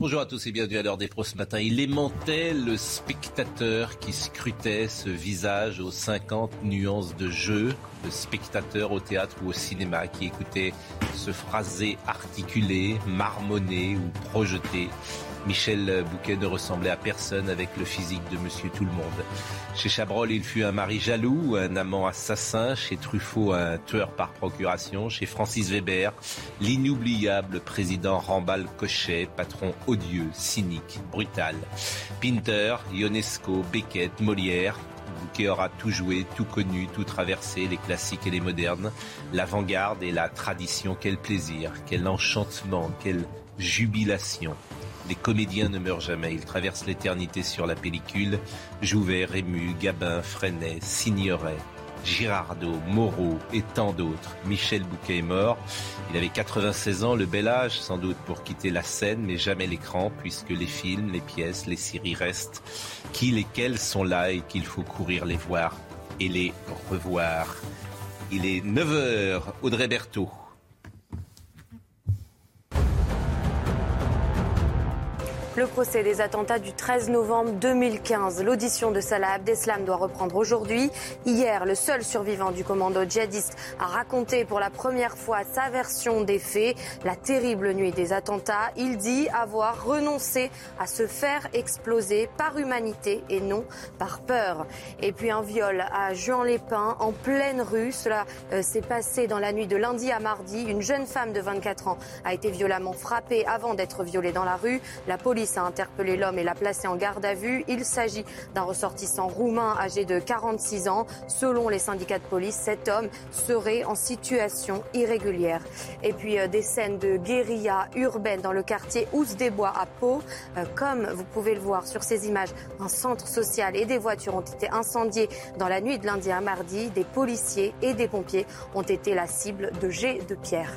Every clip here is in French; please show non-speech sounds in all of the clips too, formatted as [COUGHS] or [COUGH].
Bonjour à tous et bienvenue à l'heure des pros ce matin. Il aimantait le spectateur qui scrutait ce visage aux 50 nuances de jeu, le spectateur au théâtre ou au cinéma qui écoutait ce phrasé articulé, marmonné ou projeté Michel Bouquet ne ressemblait à personne avec le physique de Monsieur Tout-le-Monde. Chez Chabrol, il fut un mari jaloux, un amant assassin. Chez Truffaut, un tueur par procuration. Chez Francis Weber, l'inoubliable président Rambal Cochet, patron odieux, cynique, brutal. Pinter, Ionesco, Beckett, Molière, Bouquet aura tout joué, tout connu, tout traversé, les classiques et les modernes, l'avant-garde et la tradition. Quel plaisir, quel enchantement, quelle jubilation. Les comédiens ne meurent jamais, ils traversent l'éternité sur la pellicule. Jouvet, Rému, Gabin, Freinet, Signoret, Girardot, Moreau et tant d'autres. Michel Bouquet est mort. Il avait 96 ans, le bel âge sans doute pour quitter la scène, mais jamais l'écran, puisque les films, les pièces, les séries restent. Qui, lesquels sont là et qu'il faut courir les voir et les revoir. Il est 9h, Audrey Berthaud. Le procès des attentats du 13 novembre 2015. L'audition de Salah Abdeslam doit reprendre aujourd'hui. Hier, le seul survivant du commando djihadiste a raconté pour la première fois sa version des faits, la terrible nuit des attentats. Il dit avoir renoncé à se faire exploser par humanité et non par peur. Et puis un viol à Juan-les-Pins en pleine rue. Cela euh, s'est passé dans la nuit de lundi à mardi. Une jeune femme de 24 ans a été violemment frappée avant d'être violée dans la rue. La police a interpellé l'homme et l'a placé en garde à vue. Il s'agit d'un ressortissant roumain âgé de 46 ans. Selon les syndicats de police, cet homme serait en situation irrégulière. Et puis euh, des scènes de guérilla urbaine dans le quartier Ous des Bois à Pau. Euh, comme vous pouvez le voir sur ces images, un centre social et des voitures ont été incendiés dans la nuit de lundi à mardi. Des policiers et des pompiers ont été la cible de jets de pierre.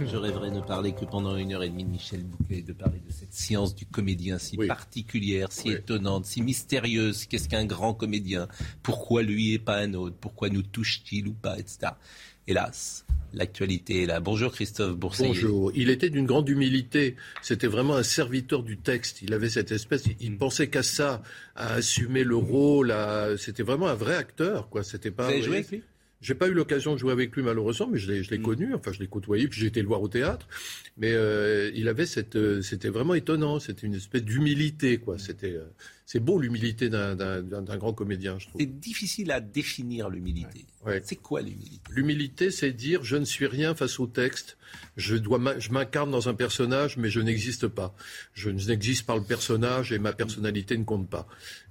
Je rêverais ne parler que pendant une heure et demie de Michel Bouquet, de parler de cette science du comédien si particulière, si étonnante, si mystérieuse. Qu'est-ce qu'un grand comédien? Pourquoi lui et pas un autre? Pourquoi nous touche-t-il ou pas, etc. Hélas, l'actualité est là. Bonjour Christophe Boursier. Bonjour. Il était d'une grande humilité. C'était vraiment un serviteur du texte. Il avait cette espèce. Il ne pensait qu'à ça, à assumer le rôle. C'était vraiment un vrai acteur, quoi. C'était pas. Vous avez joué avec lui? J'ai pas eu l'occasion de jouer avec lui malheureusement, mais je l'ai, mm. connu, enfin je l'ai côtoyé, puis j'ai été le voir au théâtre. Mais euh, il avait cette, euh, c'était vraiment étonnant, c'était une espèce d'humilité, quoi. C'était, euh, c'est beau l'humilité d'un, grand comédien, je trouve. C'est difficile à définir l'humilité. C'est quoi l'humilité? L'humilité, c'est dire je ne suis rien face au texte. Je dois, je m'incarne dans un personnage, mais je n'existe pas. Je n'existe pas le personnage et ma personnalité ne compte pas.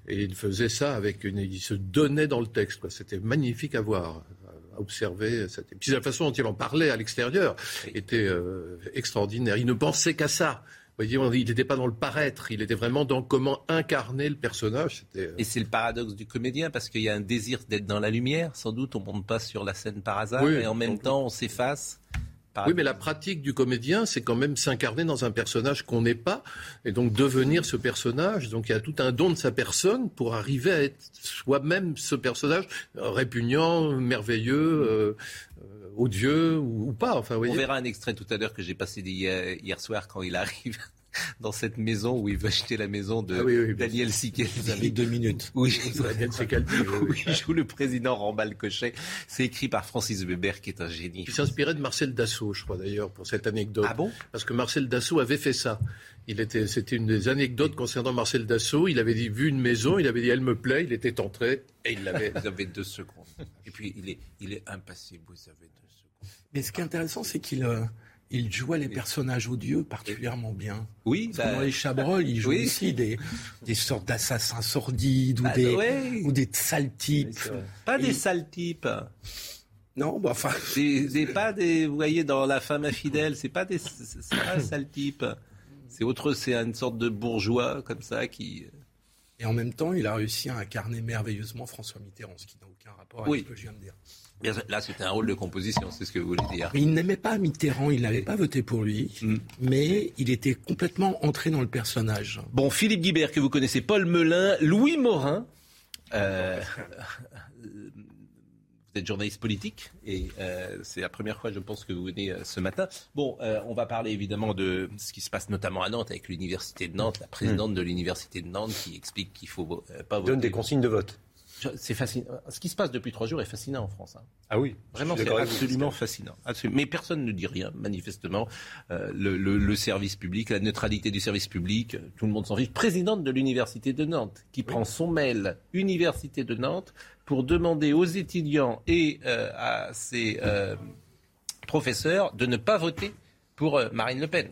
Et il faisait ça avec une, il se donnait dans le texte. Quoi. C'était magnifique à voir observer. Cette... Et puis la façon dont il en parlait à l'extérieur était euh, extraordinaire. Il ne pensait qu'à ça. Vous voyez, il n'était pas dans le paraître, il était vraiment dans comment incarner le personnage. Euh, Et c'est le paradoxe du comédien, parce qu'il y a un désir d'être dans la lumière, sans doute, on ne monte pas sur la scène par hasard, et en même temps on s'efface. Oui, mais la pratique du comédien, c'est quand même s'incarner dans un personnage qu'on n'est pas, et donc devenir ce personnage. Donc il y a tout un don de sa personne pour arriver à être soi-même ce personnage répugnant, merveilleux. Euh, euh, odieux ou, pas. Enfin, On verra un extrait tout à l'heure que j'ai passé hier, hier soir quand il arrive dans cette maison où il veut acheter la maison de ah Daniel Sikel. Vous avez deux minutes. [LAUGHS] Oui, Daniel oui, il [LAUGHS] joue le président Rambal Cochet. C'est écrit par Francis Weber, qui est un génie. Il s'inspirait de Marcel Dassault, je crois d'ailleurs, pour cette anecdote. Ah bon? Parce que Marcel Dassault avait fait ça. Il était, c'était une des anecdotes concernant Marcel Dassault. Il avait dit, vu une maison, il avait dit, elle me plaît. Il était entré et il l'avait. [LAUGHS] Vous avez deux secondes. Et puis il est, il est impassible. Vous avez deux secondes. Mais ce qui est intéressant, c'est qu'il euh, il jouait les personnages odieux particulièrement bien. Oui, bah... dans les Chabrol, il joue aussi des, des sortes d'assassins sordides ou, bah, des, ou des sales types. Pas des sales types. Non, bah, enfin. C'est pas des. Vous voyez, dans La femme infidèle, c'est pas des. C'est pas un sale type. C'est autre, c'est une sorte de bourgeois comme ça qui. Et en même temps, il a réussi à incarner merveilleusement François Mitterrand, ce qui n'a aucun rapport avec Oui. ce que je viens de dire. Là, c'était un rôle de composition, c'est ce que vous voulez dire. Il n'aimait pas Mitterrand, il n'avait pas voté pour lui, Mm. mais il était complètement entré dans le personnage. Bon, Philippe Guibert, que vous connaissez, Paul Melun, Louis Morin. euh, [LAUGHS] vous êtes journaliste politique et euh, c'est la première fois, je pense, que vous venez euh, ce matin. Bon, euh, on va parler évidemment de ce qui se passe notamment à Nantes avec l'université de Nantes, la présidente de l'université de Nantes qui explique qu'il faut pas voter. donne des consignes de vote. C'est fascinant. Ce qui se passe depuis trois jours est fascinant en France. hein. Ah oui, Vraiment, c'est absolument fascinant. Absolument. Mais personne ne dit rien, manifestement. Euh, le, le- le service public, la neutralité du service public, tout le monde s'en fiche. Présidente de l'Université de Nantes, qui prend son mail Université de Nantes pour demander aux étudiants et euh, à ses euh, professeurs de ne pas voter pour euh, Marine Le Pen.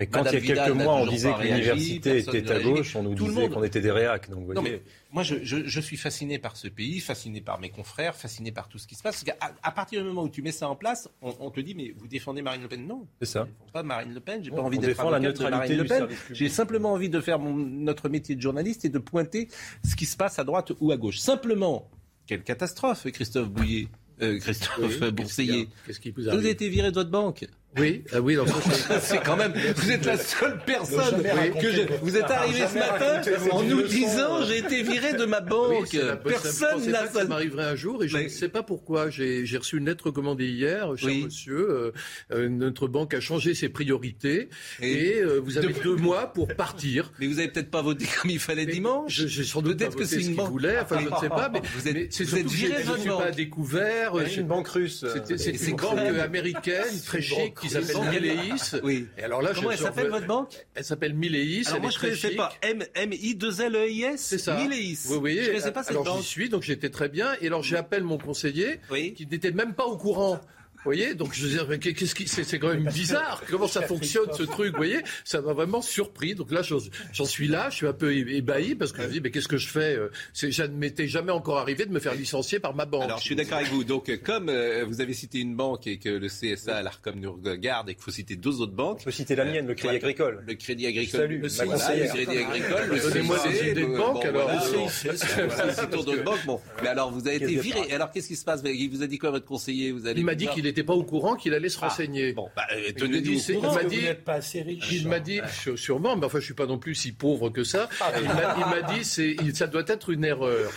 Mais quand Madame il y a quelques Vidal mois, on disait que l'université était à gauche, on nous Tout disait monde- qu'on était des réacs. Donc, vous Non, voyez. mais moi, je, je- je suis fasciné par ce pays, fasciné par mes confrères, fasciné par tout ce qui se passe. Parce qu'à- à, partir du moment où tu mets ça en place, on, on te dit, mais vous défendez Marine Le Pen? Non. C'est ça. Je défends pas Marine Le Pen, j'ai On- pas envie on d'être défend la avocate de neutralité Marine Le Pen. J'ai simplement envie de faire mon- notre métier de journaliste et de pointer ce qui se passe à droite ou à gauche. Simplement, quelle catastrophe, Christophe Bouillet, euh, Christophe Oui, Bourseiller. Vous avez été viré de votre banque. Oui, ah oui, c'est- [LAUGHS] C'est quand même. Vous êtes la seule personne que je- Vous êtes arrivé ce matin en nous disant j'ai été viré de ma banque. c'est je Personne n'a ça ça. m'arriverait un jour et je Mais- ne sais pas pourquoi. J'ai j'ai reçu une lettre recommandée hier, cher Oui. monsieur. euh, euh, notre banque a changé ses priorités Et- et, euh, vous avez deux mois pour partir. [LAUGHS] Mais vous avez peut-être pas voté comme il fallait Mais dimanche. je- J'ai sans doute Peut-être que c'est ce une qu'il banque. voulait. Enfin, je ne sais pas. Mais, [LAUGHS] Vous êtes- mais c'est vous êtes surtout viré je de ne votre suis pas découvert. J'ai- une banque russe. euh, C'est c'est une banque américaine très chic qui s'appelle Mileis. Oui. Et alors là, Comment je elle s'appelle votre banque? Elle s'appelle Mileis. Alors elle moi est je très connaissais chic. pas. M M I 2 L E I S. C'est ça. Mileis. Vous voyez, Je connaissais pas cette alors banque. j'y suis, donc j'étais très bien. Et alors j'appelle mon conseiller, Oui. qui n'était même pas au courant. Vous voyez, donc je veux dire, mais qu'est-ce qui, c'est, c'est quand même bizarre. Comment ça fonctionne ce truc, vous voyez Ça m'a vraiment surpris. Donc là, j'en, suis là, je suis un peu ébahi parce que je me dis, mais qu'est-ce que je fais euh, c'est, Ça ne m'était jamais encore arrivé de me faire licencier par ma banque. Alors je suis d'accord avec vous. Donc comme euh, vous avez cité une banque et que le CSA, l'ARCOM nous regarde et qu'il faut citer deux autres banques. On peut citer la mienne, le Crédit. Agricole. Le Crédit Agricole. Salue, le le Crédit Agricole. Le Donnez-moi des idées de banque, alors. citons [LAUGHS] d'autres banques. Bon, mais alors vous avez été viré. Alors qu'est-ce qui se passe? Il vous a dit quoi votre conseiller? Vous allez il m'a dit qu'il n'était pas au courant, qu'il allait se Ah, renseigner. Bon, bah, euh, Il m'a tenez-nous dit, au courant. il m'a dit- vous n'êtes pas assez riche. Il m'a dit, sû- sûrement, mais enfin, je suis pas non plus si pauvre que ça. Il m'a, il m'a dit, c'est, ça doit être une erreur.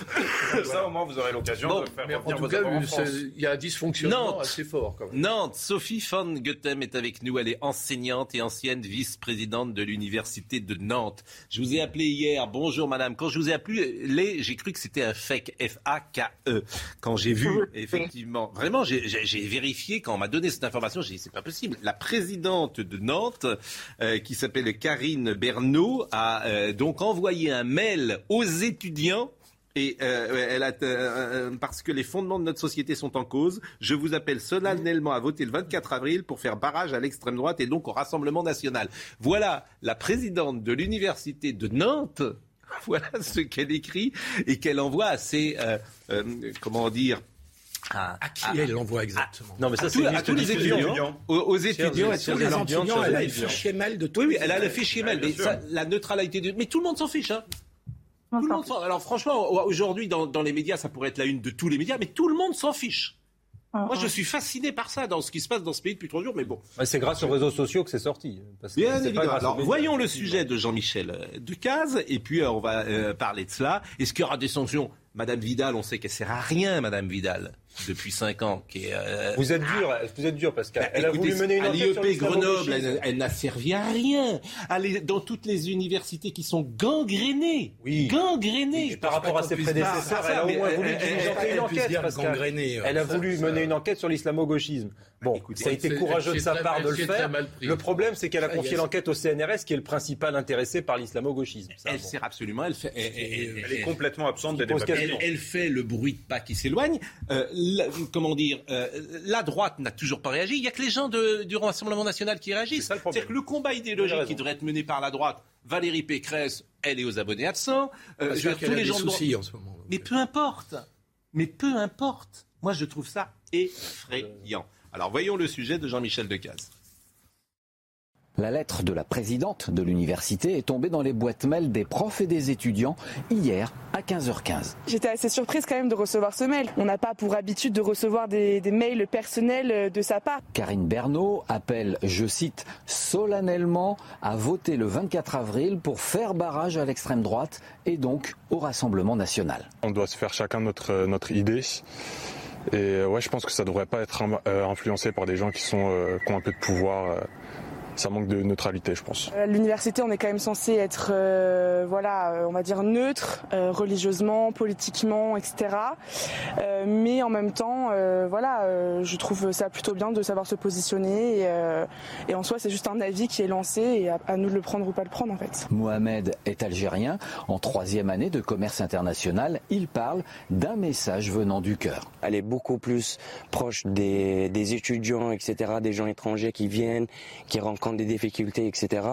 Ça, au moins, vous aurez l'occasion Bon, de faire Mais en tout cas, il y a un dysfonctionnement Nantes. assez fort, quand même. Nantes, Sophie van Goethem est avec nous. Elle est enseignante et ancienne vice-présidente de l'université de Nantes. Je vous ai appelé hier. Bonjour madame. Quand je vous ai appelé, j'ai cru que c'était un fake. F-A-K-E. E. Quand j'ai vu, effectivement, vraiment, j'ai- j'ai quand on m'a donné cette information. J'ai dit, c'est pas possible. La présidente de Nantes, euh, qui s'appelle Karine Bernot, a euh, donc envoyé un mail aux étudiants et euh, elle a, parce que les fondements de notre société sont en cause, je vous appelle solennellement à voter le 24 avril pour faire barrage à l'extrême droite et donc au Rassemblement national. Voilà la présidente de l'université de Nantes. [LAUGHS] Voilà ce qu'elle écrit et qu'elle envoie à ses, comment dire, à, À qui elle l'envoie exactement Non, mais ça, c'est à tous les étudiants, aux, aux étudiants, et tous Les étudiants, elle a le fichier mail de tous Oui, oui, elle a le fichier mail, mais ça, la neutralité de... Mais tout le monde s'en fiche, hein. Tout le monde s'en- Alors franchement, aujourd'hui, dans, dans les médias, ça pourrait être la une de tous les médias, mais tout le monde s'en fiche. Moi, je suis fasciné par ça, dans ce qui se passe dans ce pays depuis trois jours, mais bon. C'est grâce aux réseaux sociaux que c'est sorti. Parce que Bien c'est pas évidemment. Alors, voyons le sujet de Jean-Michel euh, Ducaze, et puis euh, on va euh, parler de cela. Est-ce qu'il y aura des sanctions? Madame Vidal, on sait qu'elle sert à rien, Madame Vidal, depuis cinq ans. Qui est, euh, Vous êtes dur, vous êtes dur parce qu'elle bah, elle a écoutez, voulu mener une à enquête sur l'IEP Grenoble, elle, elle n'a servi à rien. Dans toutes les universités qui sont gangrénées. Oui. Gangrénées. Et par rapport à ses prédécesseurs, elle a au moins voulu une enquête. Elle a voulu mener une enquête sur l'islamo-gauchisme. Bon, Écoutez, ça a été courageux de sa part de le faire. mal pris. Le problème, c'est qu'elle a Ah, confié l'enquête au CNRS, qui est le principal intéressé par l'islamo-gauchisme. Elle bon. sert absolument. Elle fait. elle- elle- Elle est complètement absente des débats. Elle, elle fait le bruit de pas qui s'éloigne. Euh, la- comment dire euh, La droite n'a toujours pas réagi. Il y a que les gens de- du Rassemblement national qui réagissent. C'est-à-dire que le combat idéologique qui devrait être mené par la droite, Valérie Pécresse, elle est aux abonnés absents. Euh, je veux dire, qu'elle tous les des gens de soucis en ce moment. Mais peu importe. Mais peu importe. Moi, je trouve ça effrayant. Alors, voyons le sujet de Jean-Michel Decaze. La lettre de la présidente de l'université est tombée dans les boîtes mail des profs et des étudiants hier à 15h15. J'étais assez surprise quand même de recevoir ce mail. On n'a pas pour habitude de recevoir des, des, mails personnels de sa part. Karine Bernot appelle, je cite, solennellement à voter le 24 avril pour faire barrage à l'extrême droite et donc au Rassemblement national. On doit se faire chacun notre, notre idée. Et ouais, je pense que ça devrait pas être influencé par des gens qui, sont, euh, qui ont un peu de pouvoir ça manque de neutralité, je pense. À l'université, on est quand même censé être, euh, voilà, euh, on va dire neutre, euh, religieusement, politiquement, etc. Euh, mais en même temps, euh, voilà, je trouve ça plutôt bien de savoir se positionner. Et, et en soi, c'est juste un avis qui est lancé et à, à, nous de le prendre ou pas le prendre, en fait. Mohamed est algérien. En troisième année de commerce international, il parle d'un message venant du cœur. Elle est beaucoup plus proche des, des étudiants, etc., des gens étrangers qui viennent, qui rencontrent des difficultés, etc.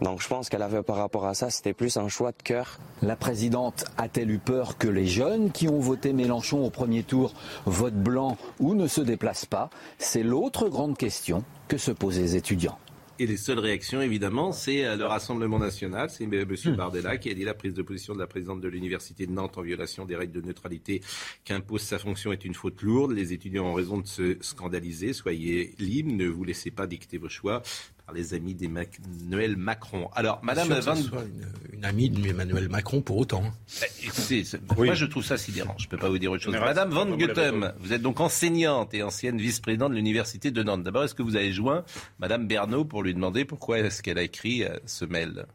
Donc je pense qu'elle avait par rapport à ça, c'était plus un choix de cœur. La présidente a-t-elle eu peur que les jeunes qui ont voté Mélenchon au premier tour votent blanc ou ne se déplacent pas? C'est l'autre grande question que se posent les étudiants. Et les seules réactions, évidemment, c'est le Rassemblement national. C'est M. Bardella qui a dit la prise de position de la présidente de l'Université de Nantes en violation des règles de neutralité qu'impose sa fonction est une faute lourde. Les étudiants ont raison de se scandaliser. Soyez libres, ne vous laissez pas dicter vos choix par les amis d'Emmanuel Macron. Alors, Madame Van... soit une, une, amie d'Emmanuel Macron pour autant. Eh, écoutez, oui. moi je trouve ça sidérant. Je ne peux pas vous dire autre chose. Madame Van Goethem, vous êtes donc enseignante et ancienne vice-présidente de l'Université de Nantes. D'abord, est-ce que vous avez joint Madame Bernot pour lui demander pourquoi est-ce qu'elle a écrit euh, ce mail?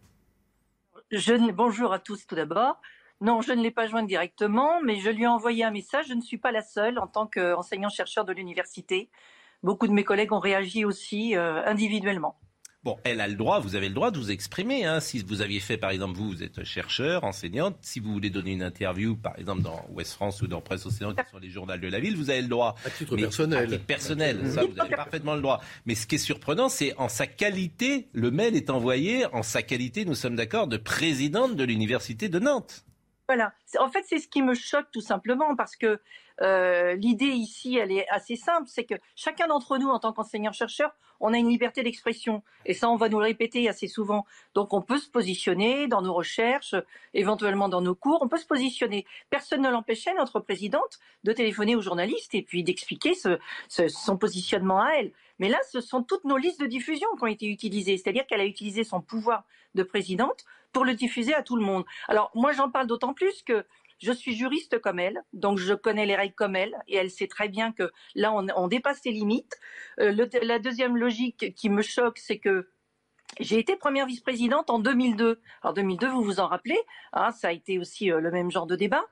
Je, Bonjour à tous tout d'abord. Non, je ne l'ai pas jointe directement, mais je lui ai envoyé un message. Je ne suis pas la seule en tant qu'enseignant-chercheur de l'université beaucoup de mes collègues ont réagi aussi euh, individuellement. Bon, elle a le droit, vous avez le droit de vous exprimer. Hein. Si vous aviez fait, par exemple, vous, vous êtes chercheur, enseignante, si vous voulez donner une interview, par exemple, dans Ouest France ou dans Presse Océan, qui sont les journaux de la ville, vous avez le droit. À titre Mais, personnel. À titre personnel, ça, vous avez parfaitement le droit. Mais ce qui est surprenant, c'est en sa qualité, le mail est envoyé en sa qualité, nous sommes d'accord, de présidente de l'Université de Nantes. Voilà. En fait, c'est ce qui me choque tout simplement parce que euh, l'idée ici, elle est assez simple, c'est que chacun d'entre nous, en tant qu'enseignant-chercheur, on a une liberté d'expression. Et ça, on va nous le répéter assez souvent. Donc, on peut se positionner dans nos recherches, éventuellement dans nos cours, on peut se positionner. Personne ne l'empêchait, notre présidente, de téléphoner aux journalistes et puis d'expliquer ce, son positionnement à elle. Mais là, ce sont toutes nos listes de diffusion qui ont été utilisées. C'est-à-dire qu'elle a utilisé son pouvoir de présidente pour le diffuser à tout le monde. Alors, moi, j'en parle d'autant plus que je suis juriste comme elle, donc je connais les règles comme elle, et elle sait très bien que là, on, dépasse les limites. Euh, la deuxième logique qui me choque, c'est que j'ai été première vice-présidente en 2002. Alors 2002, vous vous en rappelez, hein, ça a été aussi euh, le même genre de débat.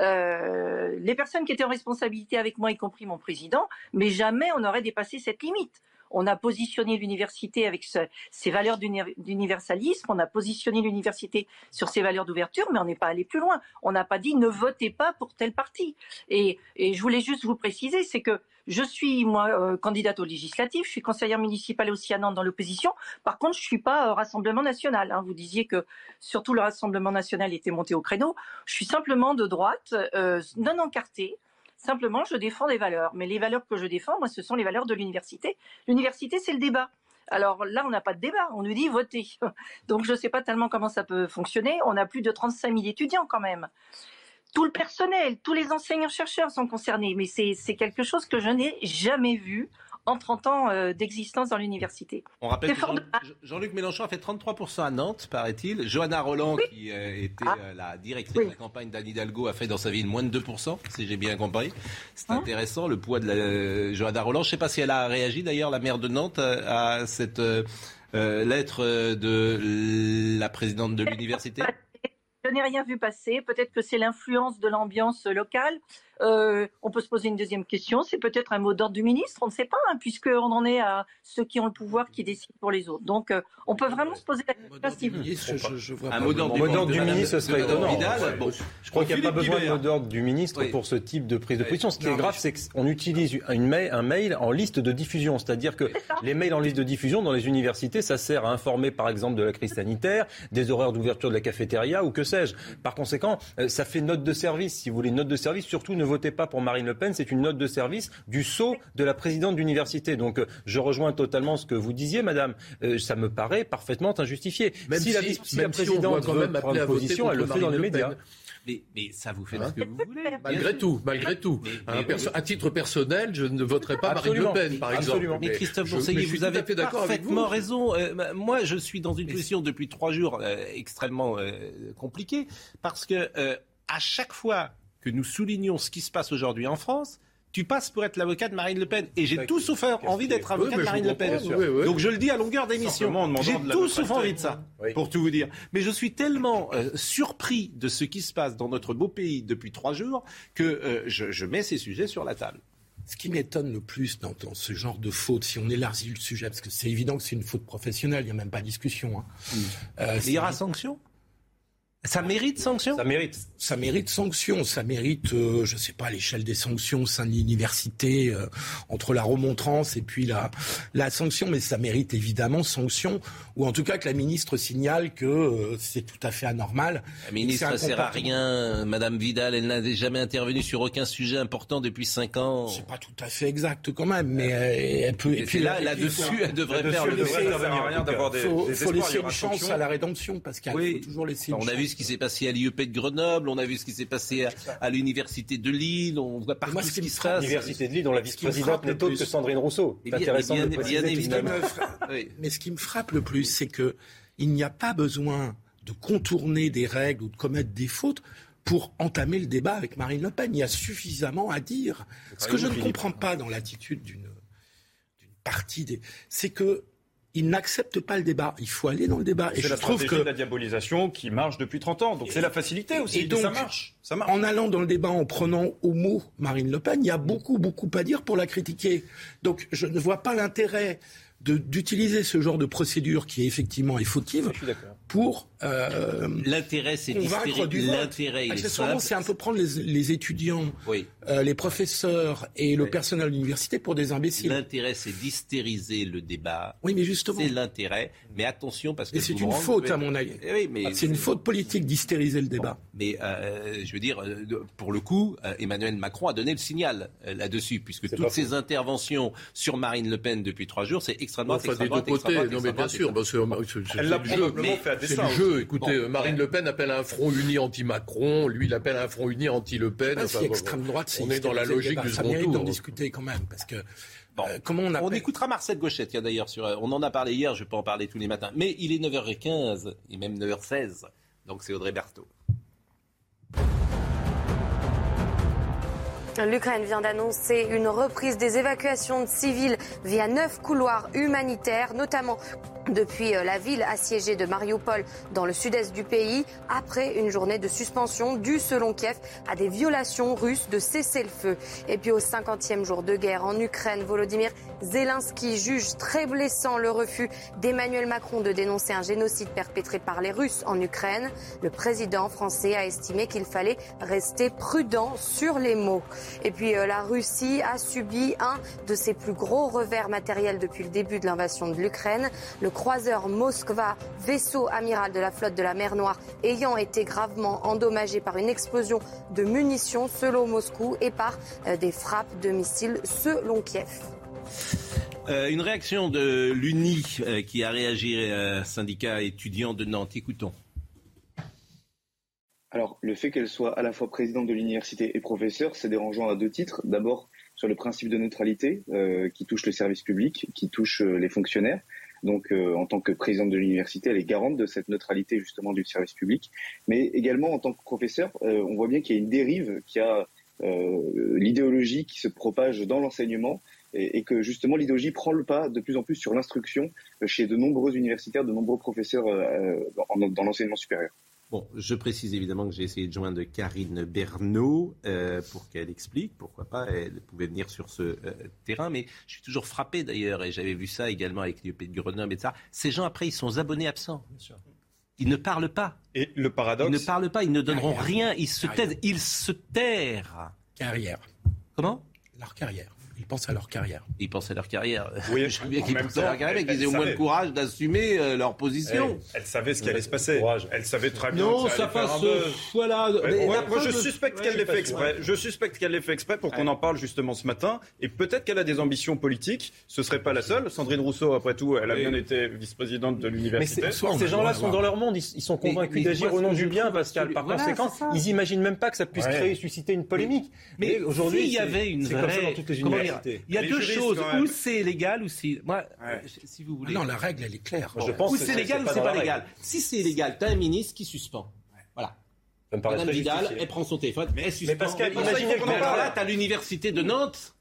Euh, les personnes qui étaient en responsabilité avec moi, y compris mon président, mais jamais on n'aurait dépassé cette limite on a positionné l'université avec ses valeurs d'universalisme, on a positionné l'université sur ses valeurs d'ouverture, mais on n'est pas allé plus loin. On n'a pas dit ne votez pas pour tel parti. Et, je voulais juste vous préciser, c'est que je suis moi euh, candidate au législatif, je suis conseillère municipale aussi à Nantes dans l'opposition. Par contre, je suis pas Rassemblement national. Hein. Vous disiez que surtout le Rassemblement national était monté au créneau. Je suis simplement de droite, euh, non encartée. Simplement, je défends des valeurs. Mais les valeurs que je défends, moi, ce sont les valeurs de l'université. L'université, c'est le débat. Alors là, on n'a pas de débat, on nous dit votez. [LAUGHS] Donc je ne sais pas tellement comment ça peut fonctionner. On a plus de 35 000 étudiants quand même. Tout le personnel, tous les enseignants-chercheurs sont concernés, mais c'est quelque chose que je n'ai jamais vu en 30 ans euh, d'existence dans l'université. On rappelle que Jean-Luc Mélenchon a fait 33% à Nantes, paraît-il. Johanna Roland, oui. qui euh, était ah. euh, la directrice oui. de la campagne d'Anne Hidalgo, a fait dans sa vie moins de 2%, si j'ai bien compris. C'est hein intéressant, le poids de la, Johanna Roland. Je ne sais pas si elle a réagi d'ailleurs, la maire de Nantes, à cette euh, lettre de la présidente de l'université. Je n'ai rien vu passer. Peut-être que c'est l'influence de l'ambiance locale. Euh, on peut se poser une deuxième question. C'est peut-être un mot d'ordre du ministre. On ne sait pas, hein, puisqu'on en est à ceux qui ont le pouvoir qui décident pour les autres. Donc, euh, on peut vraiment se poser la question. un mot d'ordre du, ministre, ce serait étonnant. Bon, je crois qu'il n'y a pas besoin de mot d'ordre du ministre oui. pour ce type de prise de position. Ce qui non, est grave, c'est qu'on utilise une mail, un mail en liste de diffusion. C'est-à-dire que les mails en liste de diffusion dans les universités, ça sert à informer, par exemple, de la crise sanitaire, des horaires d'ouverture de la cafétéria ou que sais-je. Par conséquent, euh, ça fait note de service. Si vous voulez, note de service, surtout ne votez pas pour Marine Le Pen, c'est une note de service du sceau de la présidente d'université. Donc euh, je rejoins totalement ce que vous disiez, madame. Euh, ça me paraît parfaitement injustifié. Même si, la, présidente veut prendre position, elle le fait dans les médias. Mais, mais, ça vous fait ce que vous voulez. Malgré tout, malgré tout. à titre personnel, je ne voterai pas Marine Le Pen, par exemple. Mais Christophe Bourseillet, vous avez parfaitement raison. Euh, moi, je suis dans une position depuis trois jours extrêmement compliquée parce que à chaque fois que nous soulignons ce qui se passe aujourd'hui en France, tu passes pour être l'avocat de Marine Le Pen. Et j'ai tout sauf envie d'être avocat de Marine Le Pen. Donc je le dis à longueur d'émission. J'ai tout sauf envie de ça, pour tout vous dire. Mais je suis tellement euh, surpris de ce qui se passe dans notre beau pays depuis trois jours que euh, je, mets ces sujets sur la table. Ce qui m'étonne le plus dans, ce genre de faute, si on élargit le sujet, parce que c'est évident que c'est une faute professionnelle, il n'y a même pas de discussion. Hein. Hmm. Euh, il y aura sanction? Ça mérite sanction? Ça mérite. Ça mérite sanction. Ça mérite, euh, je ne sais pas, l'échelle des sanctions au sein de l'université, euh, entre la remontrance et puis la, la sanction. Mais ça mérite évidemment sanction, ou en tout cas que la ministre signale que euh, c'est tout à fait anormal. La ministre ne sert à rien. Madame Vidal, elle n'a jamais intervenu sur aucun sujet important depuis cinq ans. C'est pas tout à fait exact quand même, mais elle peut. Et, puis là, là-dessus, elle devrait faire le. Il faut, laisser une chance à la rédemption, parce qu'il faut toujours laisser. On a vu ce qui s'est passé à l'IEP de Grenoble, on a vu ce qui s'est passé à, l'université de Lille, on voit partout ce, qui se passe. L'université de Lille, dont la vice-présidente n'est autre que Sandrine Rousseau. C'est intéressant bien, de bien évidemment. [LAUGHS] Mais ce qui me frappe le plus, c'est que il n'y a pas besoin de contourner des règles ou de commettre des fautes pour entamer le débat avec Marine Le Pen. Il y a suffisamment à dire. Ce que je ne comprends pas dans l'attitude d'une partie des, c'est que ils n'acceptent pas le débat. Il faut aller dans le débat. Et je la trouve que la diabolisation qui marche depuis 30 ans. Donc c'est la facilité aussi. Et donc, ça marche. Ça marche. En allant dans le débat, en prenant au mot Marine Le Pen, il y a beaucoup, beaucoup à dire pour la critiquer. Donc je ne vois pas l'intérêt d'utiliser ce genre de procédure qui est effectivement est fautive pour euh, l'intérêt c'est l'intérêt c'est un peu prendre les, les étudiants euh, les professeurs et le personnel de l'université pour des imbéciles. L'intérêt c'est d'hystériser le débat. Oui mais justement. C'est l'intérêt. Mais attention parce que c'est une faute à mon avis. Eh c'est une faute politique d'hystériser le débat. mais euh, je veux dire pour le coup Emmanuel Macron a donné le signal là-dessus puisque toutes ces interventions sur Marine Le Pen depuis trois jours c'est extrêmement, enfin, des deux côtés. Non, mais bien sûr, Elle l'a probablement fait à C'est le jeu. Écoutez, Marine Le Pen appelle un front uni anti-Macron, lui, il appelle un front uni anti-Le Pen. Enfin, extrême droite, on est dans la logique du second tour. d'en discuter quand même, parce que. Bon, euh, comment on, on écoutera Marcel Gauchette, d'ailleurs, sur, euh, on en a parlé hier, je peux en parler tous les matins. Mais il est 9h15 et même 9h16. Donc c'est Audrey Berthaud. L'Ukraine vient d'annoncer une reprise des évacuations de civils via neuf couloirs humanitaires, notamment depuis euh, la ville assiégée de Mariupol dans le sud-est du pays, après une journée de suspension due, selon Kiev, à des violations russes de cessez-le-feu. Et puis au 50e jour de guerre en Ukraine, Volodymyr Zelensky juge très blessant le refus d'Emmanuel Macron de dénoncer un génocide perpétré par les Russes en Ukraine. Le président français a estimé qu'il fallait rester prudent sur les mots. Et puis euh, la Russie a subi un de ses plus gros revers matériels depuis le début de l'invasion de l'Ukraine. Le croiseur Moskva, vaisseau amiral de la flotte de la mer Noire, ayant été gravement endommagé par une explosion de munitions selon Moscou et par euh, des frappes de missiles selon Kiev. Euh, une réaction de l'UNI qui a réagi, syndicat étudiant de Nantes. Écoutons. Alors, le fait qu'elle soit à la fois présidente de l'université et professeure, c'est dérangeant à deux titres. D'abord, sur le principe de neutralité euh, qui touche le service public, qui touche euh, les fonctionnaires. Donc, euh, en tant que présidente de l'université, elle est garante de cette neutralité justement du service public. Mais également, en tant que professeur, on voit bien qu'il y a une dérive, qu'il y a l'idéologie qui se propage dans l'enseignement et, et, que justement l'idéologie prend le pas de plus en plus sur l'instruction chez de nombreux universitaires, de nombreux professeurs dans l'enseignement supérieur. Bon, je précise évidemment que j'ai essayé de joindre Karine Bernot euh, pour qu'elle explique pourquoi pas elle pouvait venir sur ce euh, terrain. Mais je suis toujours frappé d'ailleurs, et j'avais vu ça également avec l'IEP de Grenoble et ça. Ces gens après, ils sont abonnés absents. Ils ne parlent pas. Et le paradoxe. Ils ne parlent pas, ils ne donneront rien, ils se taisent, ils se tairent. Carrière. Comment? Leur carrière. Ils pensent à leur carrière. Ils pensent à leur carrière. Oui, [LAUGHS] je veux bien qu'ils pensent à leur carrière, mais qu'ils aient au moins le courage d'assumer euh, leur position. Elle, savait ce qui allait se passer. Elle savait très bien. Non, que ça, ça allait passe. faire un buzz. Voilà. Ouais, moi, je suspecte Ouais, qu'elle l'ait fait exprès. Je suspecte qu'elle l'ait fait exprès pour qu'on en parle justement ce matin. Et peut-être qu'elle a des ambitions politiques. Ce serait pas la seule. Sandrine Rousseau, après tout, elle a bien été vice-présidente de Mais l'université. ces gens-là sont dans leur monde, ils, sont convaincus mais d'agir au nom du bien, Pascal. Par conséquent, ils imaginent même pas que ça puisse créer, susciter une polémique. Mais aujourd'hui, s'il y avait une c'est vraie... dire. Il y a Les deux choses. Ou c'est légal, ou si... Moi, Ouais. je- si vous Ah voulez... non, la règle, elle est claire. Je pense ou c'est légal ou c'est pas légal. Si c'est légal, t'as un ministre qui suspend. Voilà. Ça me paraît Madame Vidal, justifié. elle prend son téléphone, mais elle suspend. Pascal, Mais ça, imaginez qu'on parle. Là, t'as l'université de Nantes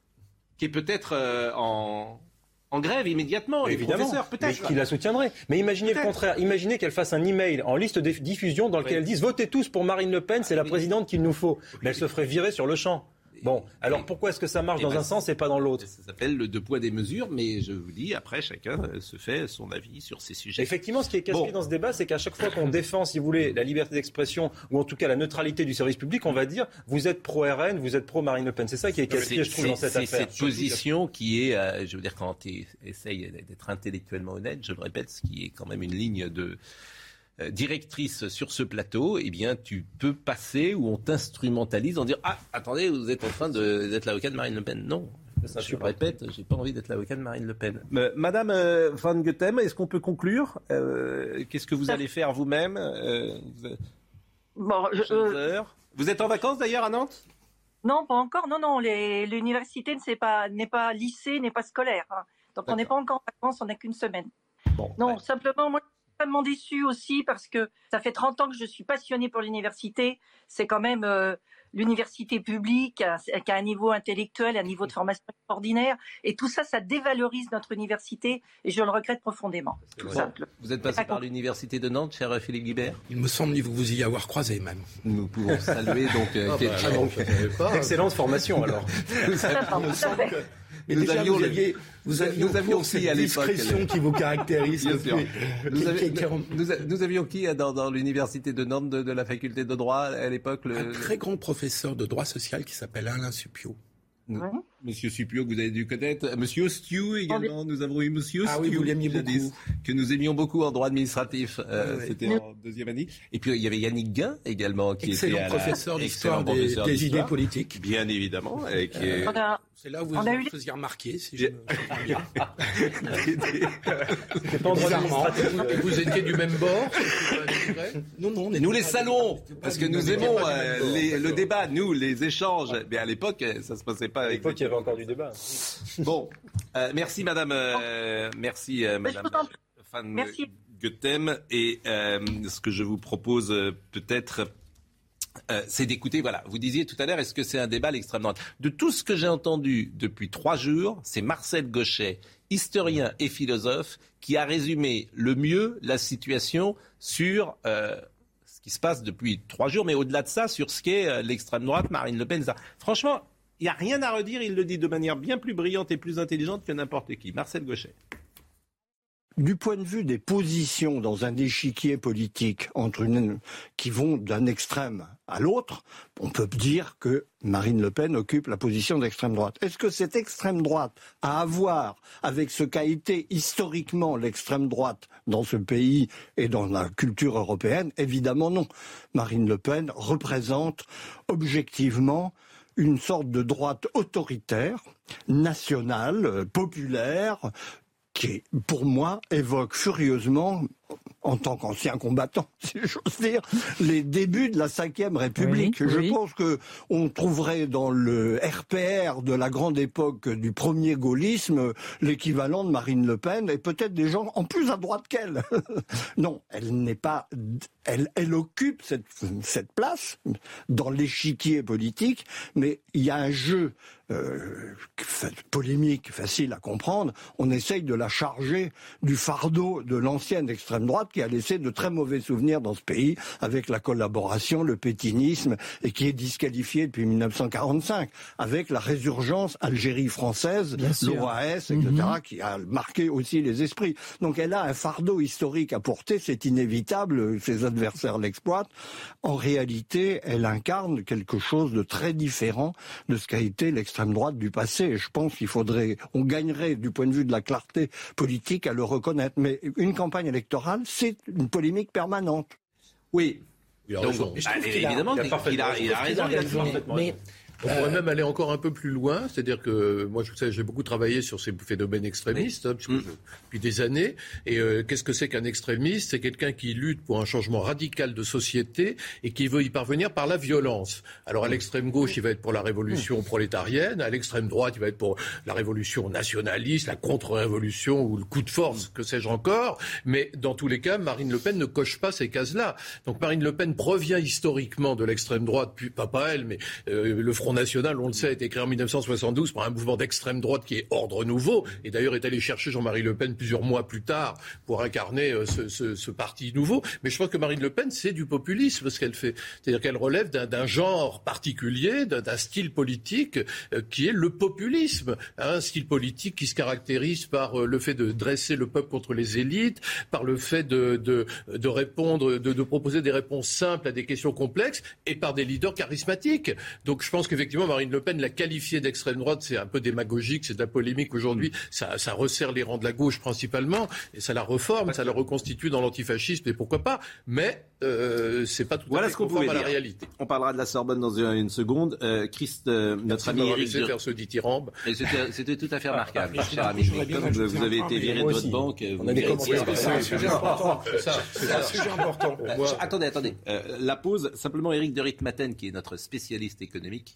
qui est peut-être euh, en, en grève immédiatement. Les Évidemment, professeurs, peut-être. qui la soutiendrait. Mais imaginez le contraire. Imaginez qu'elle fasse un email en liste de diffusion dans lequel Oui. elle dise votez tous pour Marine Le Pen, c'est la oui. présidente qu'il nous faut. Mais elle se ferait virer sur le champ. Bon, alors pourquoi est-ce que ça marche dans ben, un sens et pas dans l'autre Ça s'appelle le deux poids des mesures, mais je vous dis, après, chacun euh, se fait son avis sur ces sujets. Effectivement, ce qui est Bon. dans ce débat, c'est qu'à chaque fois qu'on défend, si vous voulez, la liberté d'expression ou en tout cas la neutralité du service public, on va dire vous êtes pro-RN, vous êtes pro-Marine Le Pen. C'est ça qui est casse-pied, je trouve, dans cette c'est cette position qui est, euh, je veux dire, quand tu essayes d'être intellectuellement honnête, je le répète, ce qui est quand même une ligne de directrice sur ce plateau, eh bien, tu peux passer ou on t'instrumentalise en dire ah attendez, vous êtes en train de- d'être l'avocat de Marine Le Pen. Non. Ça, je répète, j'ai pas envie d'être l'avocat de Marine Le Pen. Euh, Madame euh, Van Goethem, est-ce qu'on peut conclure Euh, Qu'est-ce que vous allez faire vous-même euh, vous- Bon, je- euh, Vous êtes en vacances d'ailleurs à Nantes? Non, pas encore. Non, non, l'université ne c'est pas, n'est pas lycée, n'est pas scolaire. hein. Donc on n'est pas encore en vacances, on n'a qu'une semaine. Bon, Non, ouais. simplement, moi, extrêmement déçue aussi parce que ça fait 30 ans que je suis passionnée pour l'université. C'est quand même euh, l'université publique euh, qui a un niveau intellectuel, un niveau de formation extraordinaire. Et tout ça, ça dévalorise notre université et je le regrette profondément. Tout Bon. Vous êtes passé par l'université de Nantes, cher Philippe Guibert? Il me semble vous vous y avoir croisé même. Nous pouvons saluer donc euh, Ah bah, donc. Excellente formation alors. Me semble que- Mais Nous déjà, avions vous aviez, vous aviez nous avions cette à l'époque, discrétion le- qui vous caractérise. [LAUGHS] Bien depuis- sûr. qui- Nous, avions- qui- qui- nous- nous a- nous avions qui euh, dans, dans l'université de Nantes de, de la faculté de droit à l'époque le, Un très grand professeur de droit social qui s'appelle Alain Supio. Monsieur Supio que vous avez dû connaître, Monsieur Ostiou également. Nous avons eu Monsieur Ah oui, vous jadis, beaucoup. que nous aimions beaucoup en droit administratif. Euh, Ah. C'était en deuxième année. Et puis il y avait Yannick Guin également qui Excellent était à la- professeur d'histoire des, professeur des idées politiques. Bien évidemment, et qui est- On a- C'est là où vous On a eu vous faisiez remarquer. Si je me souviens bien. [LAUGHS] C'est pas en droit Bizarrement. administratif. Et vous étiez du même bord Non, non, on Nous les salons, c'était parce que nous aimons euh, le débat, nous, les échanges. Mais à l'époque, ça se passait pas avec avait encore du débat. Bon, euh, merci Madame, euh, merci euh, Madame Merci. Goethem. Et euh, ce que je vous propose euh, peut-être, euh, c'est d'écouter. Voilà, vous disiez tout à l'heure, est-ce que c'est un débat à l'extrême droite? De tout ce que j'ai entendu depuis trois jours, c'est Marcel Gauchet, historien et philosophe, qui a résumé le mieux la situation sur. euh, ce qui se passe depuis trois jours, mais au-delà de ça, sur ce qu'est euh, l'extrême droite, Marine Le Pen, ça. Franchement, il n'y a rien à redire, il le dit de manière bien plus brillante et plus intelligente que n'importe qui. Marcel Gauchet. Du point de vue des positions dans un échiquier politique entre une, qui vont d'un extrême à l'autre, on peut dire que Marine Le Pen occupe la position d'extrême droite. Est-ce que cette extrême droite a à voir avec ce qu'a été historiquement l'extrême droite dans ce pays et dans la culture européenne? Évidemment non. Marine Le Pen représente objectivement une sorte de droite autoritaire, nationale, populaire, qui, pour moi, évoque furieusement, en tant qu'ancien combattant, [LAUGHS] si j'ose dire, les débuts de la Ve République. Oui, Je oui. pense que on trouverait dans le RPR de la grande époque du premier gaullisme l'équivalent de Marine Le Pen et peut-être des gens en plus à droite qu'elle. [LAUGHS] non, elle n'est pas, elle, elle occupe cette, cette place dans l'échiquier politique, mais il y a un jeu euh, polémique, facile à comprendre. On essaye de la charger du fardeau de l'ancienne extrême droite qui qui a laissé de très mauvais souvenirs dans ce pays avec la collaboration, le pétinisme et qui est disqualifié depuis 1945 avec la résurgence Algérie française, l'OAS, etc., mhm. qui a marqué aussi les esprits. Donc elle a un fardeau historique à porter, c'est inévitable, ses adversaires l'exploitent. En réalité, elle incarne quelque chose de très différent de ce qu'a été l'extrême droite du passé. Et je pense qu'il faudrait, on gagnerait du point de vue de la clarté politique à le reconnaître. Mais une campagne électorale, c'est une polémique permanente. Oui. Il a raison. évidemment, il a, il a, raison. Mais on pourrait même aller encore un peu plus loin, c'est-à-dire que moi, je sais, j'ai beaucoup travaillé sur ces phénomènes extrémistes hein, mm. depuis des années. Et euh, qu'est-ce que c'est qu'un extrémiste? C'est quelqu'un qui lutte pour un changement radical de société et qui veut y parvenir par la violence. Alors à l'extrême gauche, il va être pour la révolution mm. prolétarienne, à l'extrême droite, il va être pour la révolution nationaliste, la contre-révolution ou le coup de force, que sais-je encore. Mais dans tous les cas, Marine Le Pen ne coche pas ces cases-là. Donc Marine Le Pen provient historiquement de l'extrême droite, puis pas, pas elle, mais euh, le Front National, on le sait, a été créé en 1972 par un mouvement d'extrême droite qui est Ordre Nouveau, et d'ailleurs est allé chercher Jean-Marie Le Pen plusieurs mois plus tard pour incarner euh, ce, parti nouveau. Mais je pense que Marine Le Pen, c'est du populisme ce qu'elle fait. C'est-à-dire qu'elle relève d'un genre particulier, d'un style politique euh, qui est le populisme. Un style politique qui se caractérise par euh, le fait de dresser le peuple contre les élites, par le fait de, répondre, de proposer des réponses simples à des questions complexes, et par des leaders charismatiques. Donc je pense que effectivement, Marine Le Pen l'a qualifié d'extrême droite, c'est un peu démagogique, c'est de la polémique aujourd'hui. Ça, ça, resserre les rangs de la gauche principalement, et ça la reforme, ça la reconstitue dans l'antifascisme, et pourquoi pas. Mais euh, c'est pas tout à fait conforme à la réalité. On parlera de la Sorbonne dans une, seconde. Euh, Christ, euh, notre ami Eric de... faire ce dithyrambe. C'était tout à fait remarquable, cher ami. Comme vous avez été viré de votre banque, on a des commentaires. C'est un sujet important. C'est un sujet important. Attendez, attendez. La pause. Simplement, Eric de Ritmaten, qui est notre spécialiste économique,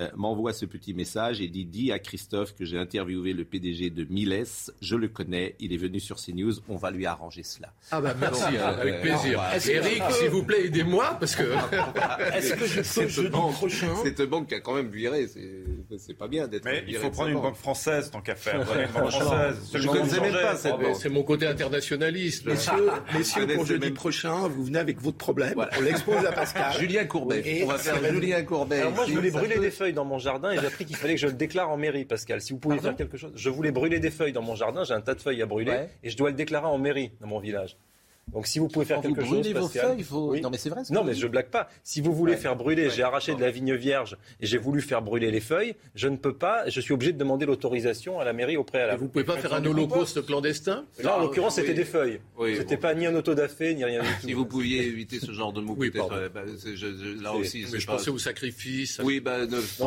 euh, m'envoie ce petit message et dit Dis à Christophe que j'ai interviewé le PDG de Miles. Je le connais. Il est venu sur CNews. On va lui arranger cela. Ah bah merci, hein, avec euh, plaisir. Eric, s'il vous plaît, aidez-moi parce que. [LAUGHS] Est-ce que je peux jeudi prochain? Cette banque a quand même viré. C'est pas bien d'être. Mais il faut prendre une banque française tant qu'à faire. Une banque [LAUGHS] française. Je ne connaissais même pas cette banque. C'est mon côté internationaliste. Messieurs, [LAUGHS] messieurs pour jeudi prochain, vous venez avec votre problème. On l'expose à Pascal. Julien Courbet. On va faire Julien Courbet. moi, je voulais brûler des feuilles dans mon jardin et j'ai appris qu'il fallait que je le déclare en mairie, Pascal. Si vous pouvez faire quelque chose. Je voulais brûler des feuilles dans mon jardin, j'ai un tas de feuilles à brûler et je dois le déclarer en mairie dans mon village. Donc si vous pouvez faire quelque chose, vos feuilles, faut... non mais c'est vrai. Non mais je blague pas. Si vous voulez faire brûler, j'ai arraché de la vigne vierge et j'ai voulu faire brûler les feuilles, je ne peux pas. Je suis obligé de demander l'autorisation à la mairie au préalable. Et vous pouvez pas faire un holocauste clandestin Là, en l'occurrence, c'était des feuilles. c'était pas ni un autodafé ni rien du tout. Si vous pouviez éviter ce genre de mots, peut-être. Euh, bah, là aussi, je pensais au sacrifice. Oui, bah, non, je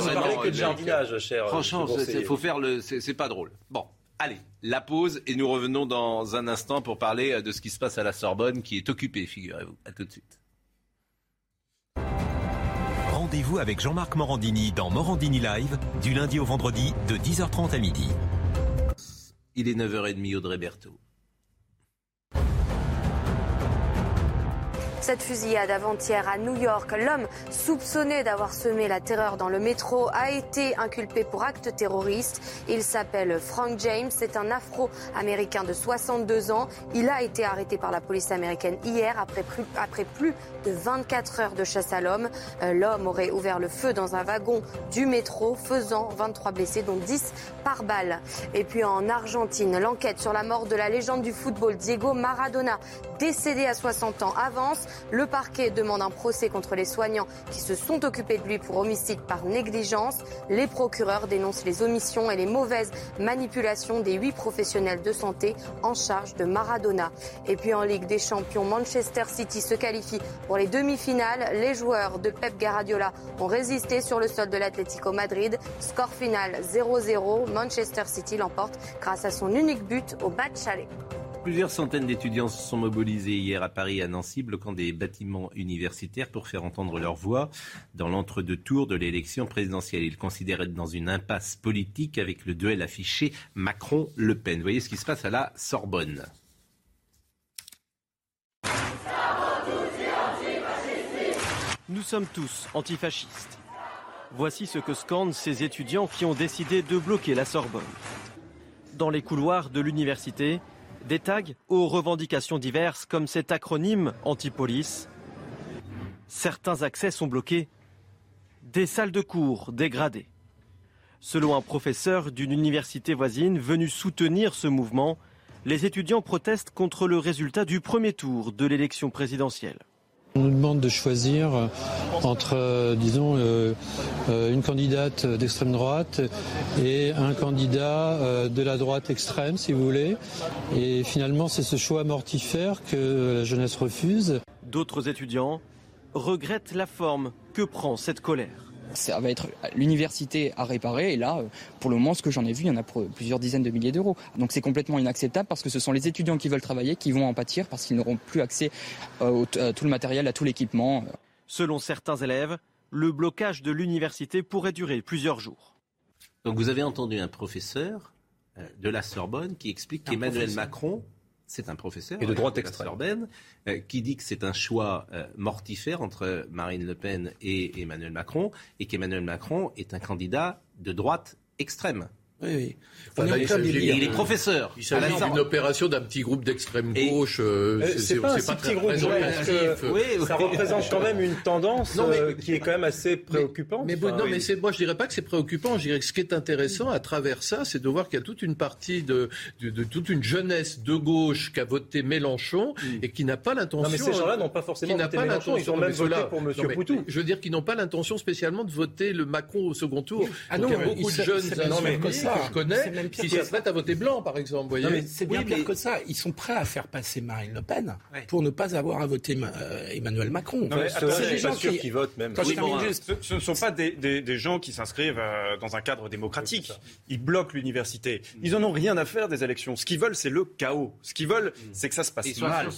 ne parlais que de jardinage, cher. Franchement, il faut faire le. C'est pas drôle. Bon. Allez, la pause et nous revenons dans un instant pour parler euh, de ce qui se passe à la Sorbonne qui est occupée, figurez-vous. À tout de suite. Rendez-vous avec Jean-Marc Morandini dans Morandini Live du lundi au vendredi de 10h30 à midi. Il est 9h30 Audrey Berthaud. Cette fusillade avant-hier à New York, l'homme soupçonné d'avoir semé la terreur dans le métro a été inculpé pour acte terroriste. Il s'appelle Frank James, c'est un afro-américain de 62 ans. Il a été arrêté par la police américaine hier après plus, après plus de 24 heures de chasse à l'homme. Euh, l'homme aurait ouvert le feu dans un wagon du métro, faisant 23 blessés, dont 10 par balle. Et puis en Argentine, l'enquête sur la mort de la légende du football Diego Maradona, décédé à 60 ans, avance. Le parquet demande un procès contre les soignants qui se sont occupés de lui pour homicide par négligence. Les procureurs dénoncent les omissions et les mauvaises manipulations des huit professionnels de santé en charge de Maradona. Et puis en Ligue des Champions, Manchester City se qualifie pour les demi-finales. Les joueurs de Pep Guardiola ont résisté sur le sol de l'Atlético Madrid. Score final 0-0. Manchester City l'emporte grâce à son unique but au match aller. Plusieurs centaines d'étudiants se sont mobilisés hier à Paris et à Nancy, bloquant des bâtiments universitaires pour faire entendre leur voix dans l'entre-deux tours de l'élection présidentielle. Ils considèrent être dans une impasse politique avec le duel affiché Macron-Le Pen. Vous voyez ce qui se passe à la Sorbonne. Nous sommes tous antifascistes. Voici ce que scandent ces étudiants qui ont décidé de bloquer la Sorbonne. Dans les couloirs de l'université, Des tags aux revendications diverses comme cet acronyme anti-police. Certains accès sont bloqués. Des salles de cours dégradées. Selon un professeur d'une université voisine venu soutenir ce mouvement, les étudiants protestent contre le résultat du premier tour de l'élection présidentielle. On nous demande de choisir entre, euh, disons, euh, euh, une candidate d'extrême droite et un candidat de la droite extrême, si vous voulez. Et finalement, c'est ce choix mortifère que la jeunesse refuse. D'autres étudiants regrettent la forme que prend cette colère ça va être l'université à réparer. Et là, pour le moment, ce que j'en ai vu, il y en a pour plusieurs dizaines de milliers d'euros. Donc c'est complètement inacceptable parce que ce sont les étudiants qui veulent travailler qui vont en pâtir parce qu'ils n'auront plus accès euh, à tout le matériel, à tout l'équipement. Selon certains élèves, le blocage de l'université pourrait durer plusieurs jours. Donc vous avez entendu un professeur euh, de la Sorbonne qui explique qu'Emmanuel Macron c'est un professeur et de droite extrême euh, qui dit que c'est un choix euh, mortifère entre Marine Le Pen et Emmanuel Macron et qu'Emmanuel Macron est un candidat de droite extrême. Oui, oui. il, est professeur. Il s'agit d'une opération d'un petit groupe d'extrême gauche. Euh, euh, c'est pas un petit groupe. oui, ça représente quand même une tendance non, mais, euh, qui est quand même assez préoccupante. Mais, non, mais c'est, moi je dirais pas que c'est préoccupant. Je dirais que ce qui est intéressant à travers ça, c'est de voir qu'il y a toute une partie de, de, toute une jeunesse de gauche qui a voté Mélenchon mm. et qui n'a pas l'intention. Non, mais ces gens-là n'ont pas forcément voté Mélenchon. Ils ont même voté pour M. Poutou. Je veux dire qu'ils n'ont pas l'intention spécialement de voter le Macron au second tour. Ah non, il y a beaucoup de jeunes que je connais, même qui s'apprêtent à voter blanc, par exemple. Voyez c'est bien pire que ça. Ils sont prêts à faire passer Marine Le Pen pour ne pas avoir à voter euh, Emmanuel Macron. c'est des gens qui... votent même. ce, ne sont pas des, gens qui s'inscrivent euh, dans un cadre démocratique. Ils bloquent l'université. Ils en ont rien à faire des élections. Ce qu'ils veulent, c'est le chaos. Ce qu'ils veulent, mm. c'est que ça se passe mal.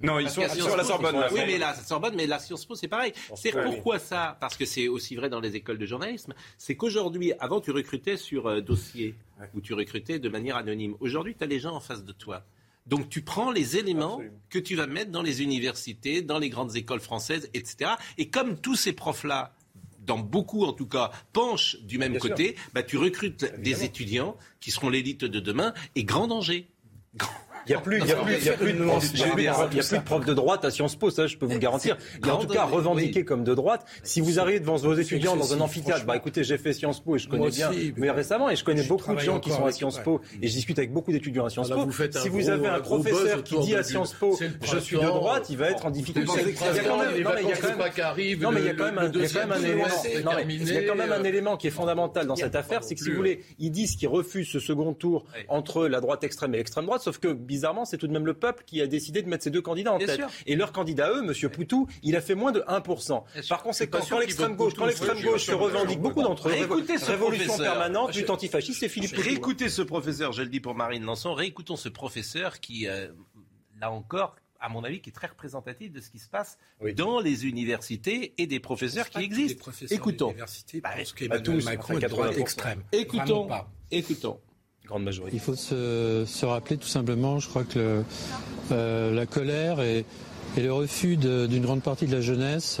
Non, ils sont sur la Sorbonne. Oui, mais la Sorbonne, mais la Sciences Po, c'est pareil. C'est pourquoi ça? Parce que c'est aussi vrai dans les écoles de journalisme. C'est qu'aujourd'hui, avant, tu recrutais sur euh, dossier ou tu recrutais de manière anonyme. Aujourd'hui, tu as les gens en face de toi. Donc tu prends les éléments que tu vas mettre dans les universités, dans les grandes écoles françaises, etc. Et comme tous ces profs-là dans beaucoup en tout cas, penchent du même côté, bah, tu recrutes des étudiants qui seront l'élite de demain et grand danger. Il n'y a plus, il y a plus, il y a plus de, plus de droite à Sciences Po, ça je peux vous le garantir. Il y a en tout cas revendiqué comme de droite. Si vous arrivez devant vos étudiants dans un amphithéâtre, bah écoutez, j'ai fait Sciences Po et je connais bien, mais récemment, et je connais beaucoup de gens qui sont à Sciences Po et je discute avec beaucoup d'étudiants à Sciences Po. Si vous avez un professeur qui dit à Sciences Po, je suis de droite, il va être en difficulté. Il y a quand même, non mais il y a quand même, non mais il y a quand même un, il y a quand même un élément, il y a quand même un élément qui est fondamental dans cette affaire, c'est que si vous voulez, ils disent qu'ils refusent ce second tour entre la droite extrême et l'extrême droite, sauf que bizarrement, c'est tout de même le peuple qui a décidé de mettre ces deux candidats en tête. Et leur candidat, eux, M. Poutou, il a fait moins de 1%. Par conséquent, quand l'extrême gauche, quand l'extrême gauche se revendique, beaucoup d'entre eux, réécoutez ce révolution permanente, lutte antifasciste, c'est Philippe Poutou. Réécoutez ce professeur, je le dis pour Marine Lançon, réécoutons ce professeur qui, euh, là encore, à mon avis, qui est très représentatif de ce qui se passe dans les universités et des professeurs qui existent. Écoutons. Bah, bah, tous, Macron est droite extrême. Écoutons. Écoutons Il faut se, rappeler tout simplement, je crois que euh, la colère et, le refus d'une grande partie de la jeunesse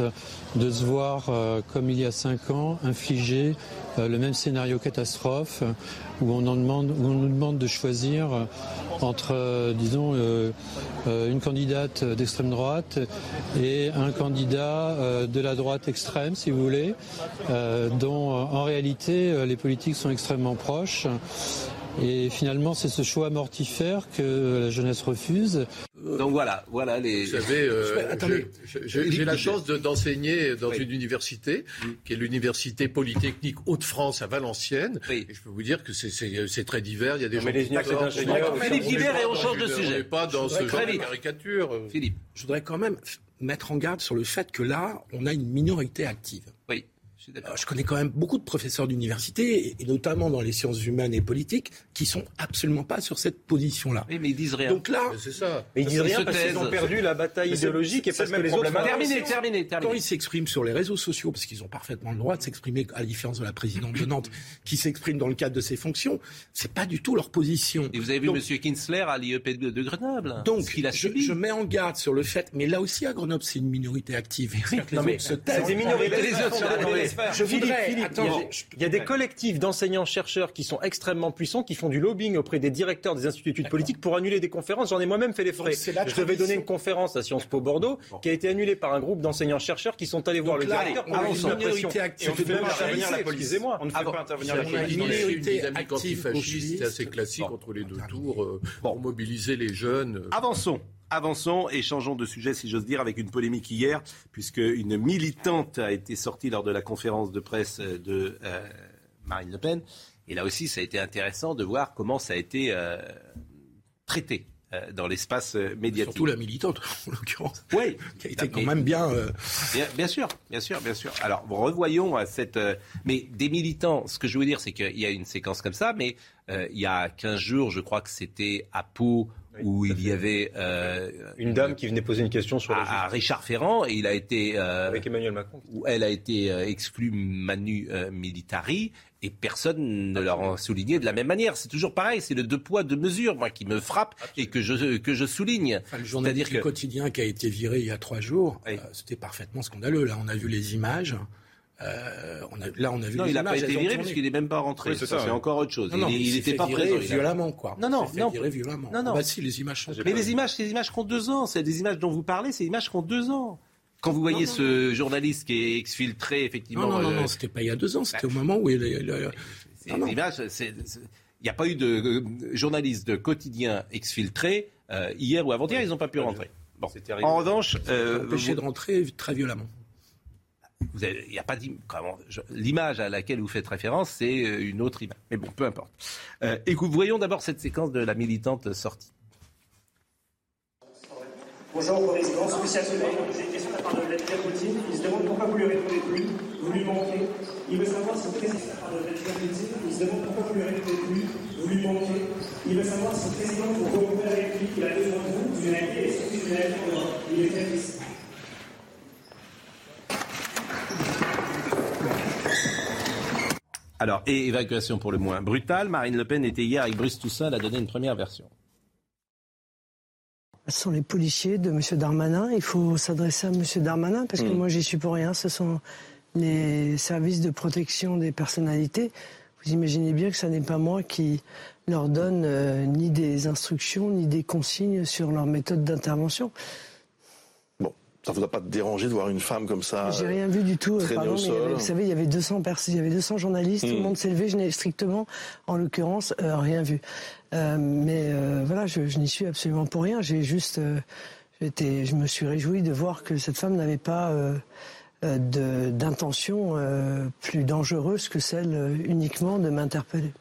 de se voir, euh, comme il y a cinq ans, infliger euh, le même scénario catastrophe où on, où on nous demande de choisir entre, disons, une candidate d'extrême droite et un candidat de la droite extrême, si vous voulez, dont en réalité les politiques sont extrêmement proches. Et finalement, c'est ce choix mortifère que la jeunesse refuse. Donc voilà, voilà les. Vous savez, euh, [LAUGHS] j'ai la chance d'enseigner dans une université, qui est l'université polytechnique Hauts-de-France à Valenciennes. Et je peux vous dire que c'est très divers. Il y a des gens qui Philippe divers et on change de sujet. pas dans ce genre de caricature. Philippe, je voudrais quand même mettre en garde sur le fait que là, on a une minorité active. Oui. Je connais quand même beaucoup de professeurs d'université, et notamment dans les sciences humaines et politiques, qui sont absolument pas sur cette position-là. Oui, mais ils disent rien. Donc là, c'est ça. Mais ils disent rien parce qu'ils ont perdu la bataille idéologique et parce que les autres. Terminé, terminé, terminé. Quand ils s'expriment sur les réseaux sociaux, parce qu'ils ont parfaitement le droit de s'exprimer, à la différence de la présidente de Nantes, [COUGHS] qui s'exprime dans le cadre de ses fonctions, c'est pas du tout leur position. Et vous avez vu M. Kinsler à l'IEP de Grenoble. Donc, il a je, je, mets en garde sur le fait, mais là aussi à Grenoble, c'est une minorité active. non, mais c'est des minorités. Les autres, je voudrais. il y a des, collectifs d'enseignants-chercheurs qui sont extrêmement puissants, qui font du lobbying auprès des directeurs des instituts politiques pour annuler des conférences. J'en ai moi-même fait les frais. Je devais donner une conférence à Sciences Po Bordeaux qui a été annulée par un groupe d'enseignants-chercheurs qui sont allés voir le directeur pour une minorité active. On ne fait pas intervenir la police. On ne fait pas intervenir la police. Une minorité active c'est assez classique entre les deux tours euh, pour mobiliser les jeunes. Avançons. Avançons et changeons de sujet, si j'ose dire, avec une polémique hier, puisque une militante a été sortie lors de la conférence de presse de euh, Marine Le Pen. Et là aussi, ça a été intéressant de voir comment ça a été euh, traité euh, dans l'espace médiatique. Surtout la militante, [LAUGHS] en l'occurrence. Oui. Qui a été quand même bien, bien... sûr, bien sûr, bien sûr. Alors, revoyons cette... mais des militants, ce que je veux dire, c'est qu'il y a une séquence comme ça, mais il y a 15 jours, je crois que c'était à Pau, où il y avait euh, une dame qui venait poser une question sur à, Richard Ferrand et il a été euh, avec Emmanuel Macron où elle a été euh, exclue manu militari et personne ne leur a souligné de la même manière. C'est toujours pareil, c'est le deux poids deux mesures moi qui me frappe et que je que je souligne. Enfin, le journaliste que... quotidien qui a été viré il y a trois jours, c'était parfaitement scandaleux. Là, on a vu les images. Euh, on a, là, on a vu. Non, il n'a pas été viré puisqu'il n'est même pas rentré. c'est encore autre chose. il n'était pas présent. Violemment, quoi. Non, non, non. Viré violemment. Non, non. Ah bah, si, les images sont. Mais les images, ces images qui ont deux ans. C'est des images dont vous parlez. Ces images qui ont deux ans. Quand vous voyez ce journaliste qui est exfiltré, effectivement. Non, non, non, euh... c'était pas il y a deux ans. C'était au moment où il. Ces images, il n'y a pas eu de euh, journaliste de quotidien exfiltré euh, hier ou avant-hier. Ils n'ont pas pu rentrer. Bon. En revanche, empêché de rentrer très violemment il n'y a pas l'image à laquelle vous faites référence, c'est euh, une autre image. Mais bon, peu importe. Euh, voyons d'abord cette séquence de la militante sortie. Bonjour Président, spécial soleil. J'ai une question de la part de Vladimir Poutine. Il se demande pourquoi vous lui répondez plus. Vous lui manquez. Il veut savoir si le président de la part de Vladimir Poutine. Il se demande pourquoi vous lui répondez plus. Vous lui manquez. Il veut savoir si le président vous rencontrer avec lui, il a besoin de vous, d'une amitié et surtout amitié pour Il est très Alors, et évacuation pour le moins brutale. Marine Le Pen était hier avec Brice Toussaint, elle a donné une première version. Ce sont les policiers de M. Darmanin. Il faut s'adresser à M. Darmanin parce que hmm. moi, j'y suis pour rien. Ce sont les services de protection des personnalités. Vous imaginez bien que ce n'est pas moi qui leur donne euh, ni des instructions ni des consignes sur leur méthode d'intervention. Ça vous a pas dérangé de voir une femme comme ça J'ai rien vu du tout. Pardon, vous savez, il y avait 200 personnes, il y avait 200 journalistes, tout le hmm. monde s'est levé. Je n'ai strictement, en l'occurrence, euh, rien vu. Euh, mais euh, voilà, je, n'y suis absolument pour rien. J'ai juste, j'étais, je me suis réjoui de voir que cette femme n'avait pas d'intention plus dangereuse que celle uniquement de m'interpeller.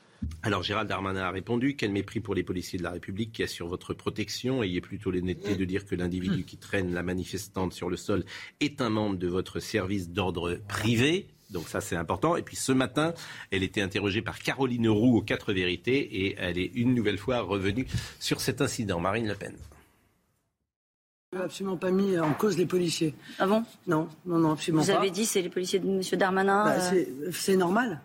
Alors Gérald Darmanin a répondu quel mépris pour les policiers de la République qui assurent votre protection. Ayez plutôt l'honnêteté de dire que l'individu qui traîne la manifestante sur le sol est un membre de votre service d'ordre privé. Donc ça c'est important. Et puis ce matin, elle était interrogée par Caroline Roux aux quatre vérités et elle est une nouvelle fois revenue sur cet incident. Marine Le Pen. Je n'ai absolument pas mis en cause les policiers. Ah bon? Non, non, non, absolument Vous avez dit c'est les policiers de M. Darmanin. Bah, euh, c'est normal.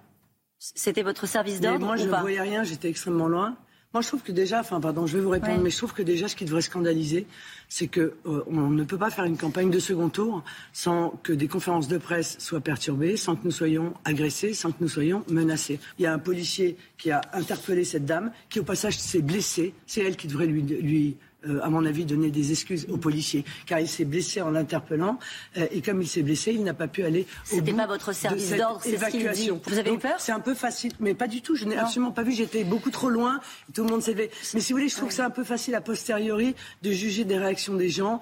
C'était votre service d'ordre Moi, je ne voyais rien, j'étais extrêmement loin. Moi, je trouve que déjà, enfin, pardon, je vais vous répondre, mais je trouve que déjà, ce qui devrait scandaliser, c'est que euh, on ne peut pas faire une campagne de second tour sans que des conférences de presse soient perturbées, sans que nous soyons agressés, sans que nous soyons menacés. Il y a un policier qui a interpellé cette dame, qui au passage s'est blessée. C'est elle qui devrait lui, lui euh, à mon avis, donner des excuses aux policiers, car il s'est blessé en l'interpellant, euh, et comme il s'est blessé, il n'a pas pu aller au C'était pas votre service d'ordre, c'est ce Vous avez eu peur C'est un peu facile, mais pas du tout. Je n'ai absolument pas vu. J'étais beaucoup trop loin. Tout le monde s'est levé. Mais si vous voulez, je trouve que c'est un peu facile a posteriori de juger des réactions des gens.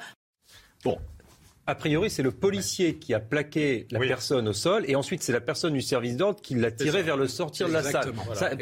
Bon, a priori, c'est le policier qui a plaqué la personne au sol et ensuite c'est la personne du service d'ordre qui l'a tiré vers le sortir de la salle.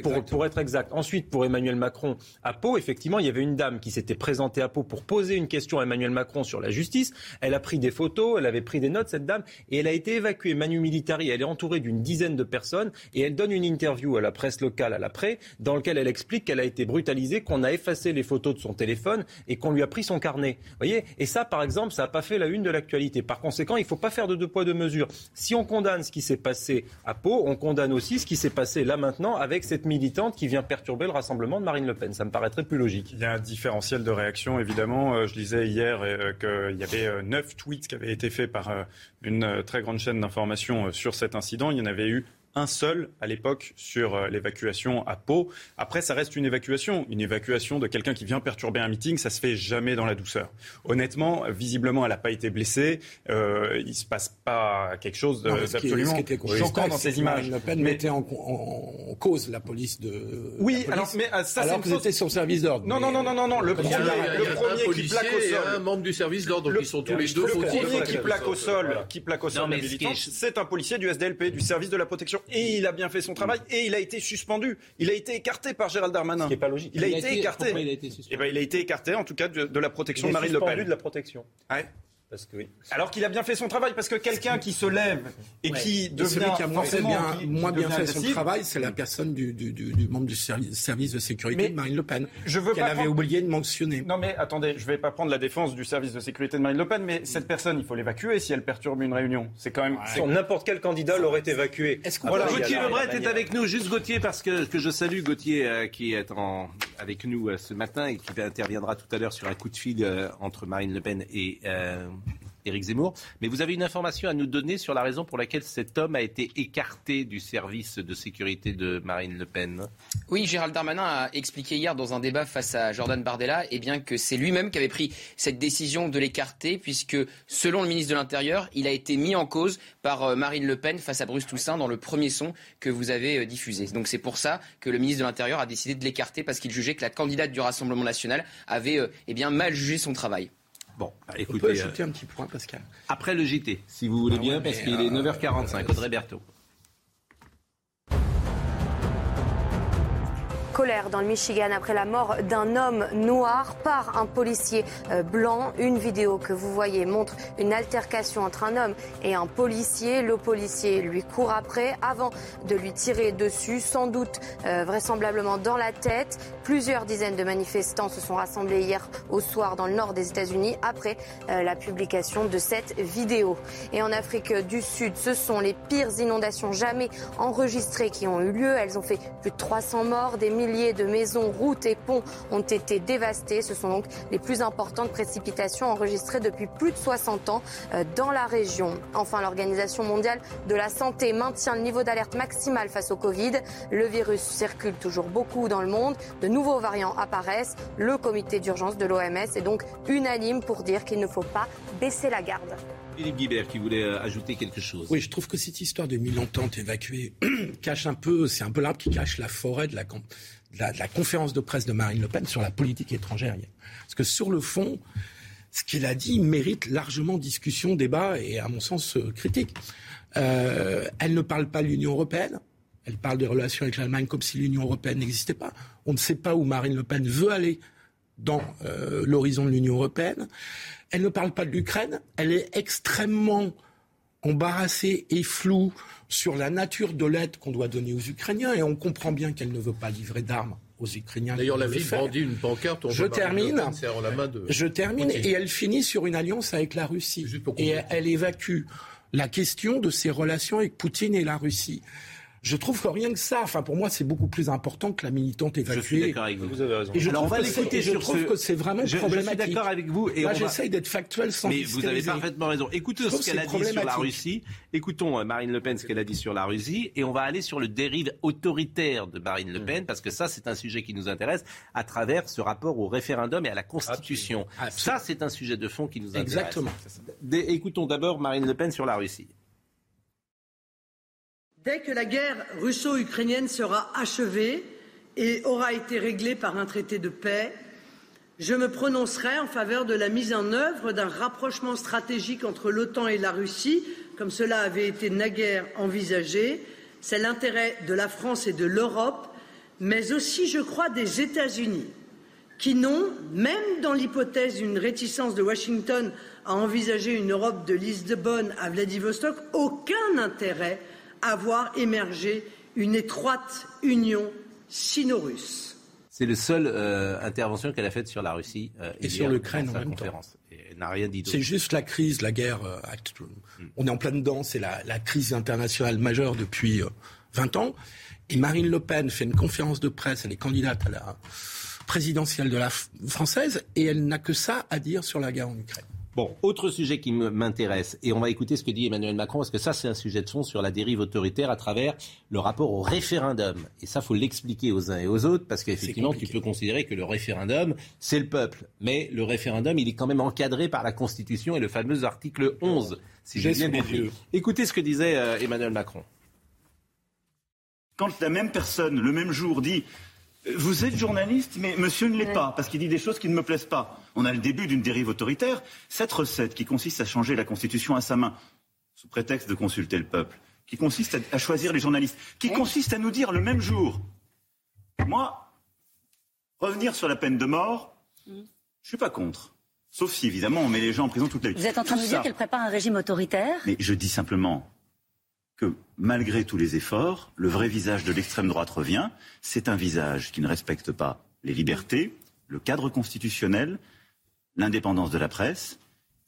pour, pour, être exact. Ensuite, pour Emmanuel Macron à Pau, effectivement, il y avait une dame qui s'était présentée à Pau pour poser une question à Emmanuel Macron sur la justice. Elle a pris des photos, elle avait pris des notes, cette dame, et elle a été évacuée. Manu Militari, elle est entourée d'une dizaine de personnes et elle donne une interview à la presse locale à l'après dans laquelle elle explique qu'elle a été brutalisée, qu'on a effacé les photos de son téléphone et qu'on lui a pris son carnet. Vous voyez? Et ça, par exemple, ça n'a pas fait la une de l'actualité Par conséquent, il ne faut pas faire de deux poids deux mesures. Si on condamne ce qui s'est passé à Pau, on condamne aussi ce qui s'est passé là maintenant avec cette militante qui vient perturber le rassemblement de Marine Le Pen. Ça me paraîtrait plus logique. Il y a un différentiel de réaction, évidemment. Euh, je lisais hier euh, qu'il y avait neuf tweets qui avaient été faits par une très grande chaîne d'information sur cet incident. Il y en avait eu un seul à l'époque sur euh, l'évacuation à Pau. Après, ça reste une évacuation. Une évacuation de quelqu'un qui vient perturber un meeting, ça se fait jamais dans la douceur. Honnêtement, visiblement, elle n'a pas été blessée. Euh, il se passe pas quelque chose d'absolument choquant dans ces images. Le Pen mettait en, cause la police de. Oui, alors, mais euh, ça, alors que c'était son service d'ordre. Non, non, non, non, non, non. Le premier, le premier qui plaque au sol. un membre du service d'ordre qui sont tous les deux. Le premier qui plaque au sol, qui plaque au sol c'est un policier du SDLP, du service de la protection et il a bien fait son travail et il a été suspendu. Il a été écarté par Gérald Darmanin. Ce qui n'est pas logique. Il, a, été, écarté. Il a été, eh ben, il a été écarté, en tout cas, de, la protection de Marine Le Pen. de la protection. Ouais. Alors qu'il a bien fait son travail, parce que quelqu'un qui se lève et qui devient celui qui a moins, bien, fait son travail, c'est la personne du, membre du service, de sécurité de Marine Le Pen, je veux qu'elle avait oublié de mentionner. Non mais attendez, je ne vais pas prendre la défense du service de sécurité de Marine Le Pen, mais cette personne, il faut l'évacuer si elle perturbe une réunion. C'est quand même. N'importe quel candidat l'aurait évacué. Voilà, Gauthier Lebret est avec nous. Juste Gauthier, parce que, que je salue Gauthier euh, qui est en, avec nous euh, ce matin et qui interviendra tout à l'heure sur un coup de fil euh, entre Marine Le Pen et Éric Zemmour. Mais vous avez une information à nous donner sur la raison pour laquelle cet homme a été écarté du service de sécurité de Marine Le Pen? Oui, Gérald Darmanin a expliqué hier dans un débat face à Jordan Bardella eh que c'est lui-même qui avait pris cette décision de l'écarter, puisque selon le ministre de l'Intérieur, il a été mis en cause par euh, Marine Le Pen face à Bruce Toussaint dans le premier son que vous avez euh, diffusé. Donc c'est pour ça que le ministre de l'Intérieur a décidé de l'écarter, parce qu'il jugeait que la candidate du Rassemblement national avait euh, eh mal jugé son travail. Bon, bah, écoutez. On peut ajouter un petit point, Pascal. Après le JT, si vous voulez ah bien, parce qu'il est 9h45. Audrey Berthaud. Colère dans le Michigan après la mort d'un homme noir par un policier euh, blanc. Une vidéo que vous voyez montre une altercation entre un homme et un policier. Le policier lui court après avant de lui tirer dessus, sans doute euh, vraisemblablement dans la tête. Plusieurs dizaines de manifestants se sont rassemblés hier au soir dans le nord des États-Unis après euh, la publication de cette vidéo. Et en Afrique du Sud, ce sont les pires inondations jamais enregistrées qui ont eu lieu. Elles ont fait plus de 300 morts, des milliers de maisons, routes et ponts ont été dévastés. Ce sont donc les plus importantes précipitations enregistrées depuis plus de 60 ans euh, dans la région. Enfin, l'Organisation mondiale de la santé maintient le niveau d'alerte maximal face au Covid. Le virus circule toujours beaucoup dans le monde. De nouveaux variants apparaissent. Le comité d'urgence de l'OMS est donc unanime pour dire qu'il ne faut pas baisser la garde. Philippe Guibert qui voulait euh, ajouter quelque chose. Oui, je trouve que cette histoire de mille ententes évacuées [CLEARS THROAT] cache un peu, c'est un peu l'arbre qui cache la forêt de la, conférence de presse de Marine Le Pen sur la politique étrangère. Parce que sur le fond, ce qu'il a dit mérite largement discussion, débat et, à mon sens, euh, critique. Euh, elle ne parle pas de l'Union européenne. Elle parle des relations avec l'Allemagne comme si l'Union européenne n'existait pas. On ne sait pas où Marine Le Pen veut aller dans l'horizon de l'Union européenne. Elle ne parle pas de l'Ukraine. Elle est extrêmement embarrassée et floue sur la nature de l'aide qu'on doit donner aux Ukrainiens et on comprend bien qu'elle ne veut pas livrer d'armes aux Ukrainiens. D'ailleurs, la ville brandit une pancarte. je termine. je termine et elle finit sur une alliance avec la Russie. Et elle évacue la question de ses relations avec Poutine et la Russie. Je trouve que rien que ça, enfin pour moi, c'est beaucoup plus important que la militante évacuée. Je suis d'accord avec vous. Vous avez raison. Et je Alors on va l'écouter Je trouve que c'est vraiment problématique. Je suis d'accord avec vous. Et Là, j'essaye d'être factuel sans Mais vous avez parfaitement raison. Écoutez ce qu'elle a dit sur la Russie. Écoutons euh, Marine Le Pen ce qu'elle a dit sur la Russie, et on va aller sur le dérive autoritaire de Marine Le Pen, parce que ça, c'est un sujet qui nous intéresse à travers ce rapport au référendum et à la Constitution. Ça, c'est un sujet de fond qui nous intéresse. Exactement. Écoutons d'abord Marine Le Pen sur la Russie. Dès que la guerre russo-ukrainienne sera achevée et aura été réglée par un traité de paix, je me prononcerai en faveur de la mise en œuvre d'un rapprochement stratégique entre l'OTAN et la Russie, comme cela avait été naguère envisagé. C'est l'intérêt de la France et de l'Europe, mais aussi, je crois, des États-Unis, qui n'ont, même dans l'hypothèse d'une réticence de Washington à envisager une Europe de Lisbonne à Vladivostok, aucun intérêt à voir émerger une étroite union sino-russe. C'est la seule euh, intervention qu'elle a faite sur la Russie euh, et sur l'Ukraine en, même conférence. n'a rien dit C'est juste la crise, la guerre. Euh, hmm. On est en plein dedans, c'est la, crise internationale majeure depuis 20 ans. Et Marine Le Pen fait une conférence de presse, elle est candidate à la présidentielle de la française, et elle n'a que ça à dire sur la guerre en Ukraine. Bon, autre sujet qui m'intéresse, et on va écouter ce que dit Emmanuel Macron, parce que ça, c'est un sujet de fond sur la dérive autoritaire à travers le rapport au référendum. Et ça, faut l'expliquer aux uns et aux autres, parce qu'effectivement, tu peux considérer que le référendum, c'est le peuple. Mais le référendum, il est quand même encadré par la Constitution et le fameux article 11, si j'ai bien compris. Écoutez ce que disait euh, Emmanuel Macron. Quand la même personne, le même jour, dit vous êtes journaliste, mais monsieur ne l'est pas, parce qu'il dit des choses qui ne me plaisent pas. On a le début d'une dérive autoritaire. Cette recette qui consiste à changer la Constitution à sa main, sous prétexte de consulter le peuple, qui consiste à, choisir les journalistes, qui consiste à nous dire le même jour, moi, revenir sur la peine de mort, je ne suis pas contre. Sauf si, évidemment, on met les gens en prison toute la vie. Vous êtes en train de nous dire qu'elle prépare un régime autoritaire Mais je dis simplement, que malgré tous les efforts, le vrai visage de l'extrême droite revient. C'est un visage qui ne respecte pas les libertés, le cadre constitutionnel, l'indépendance de la presse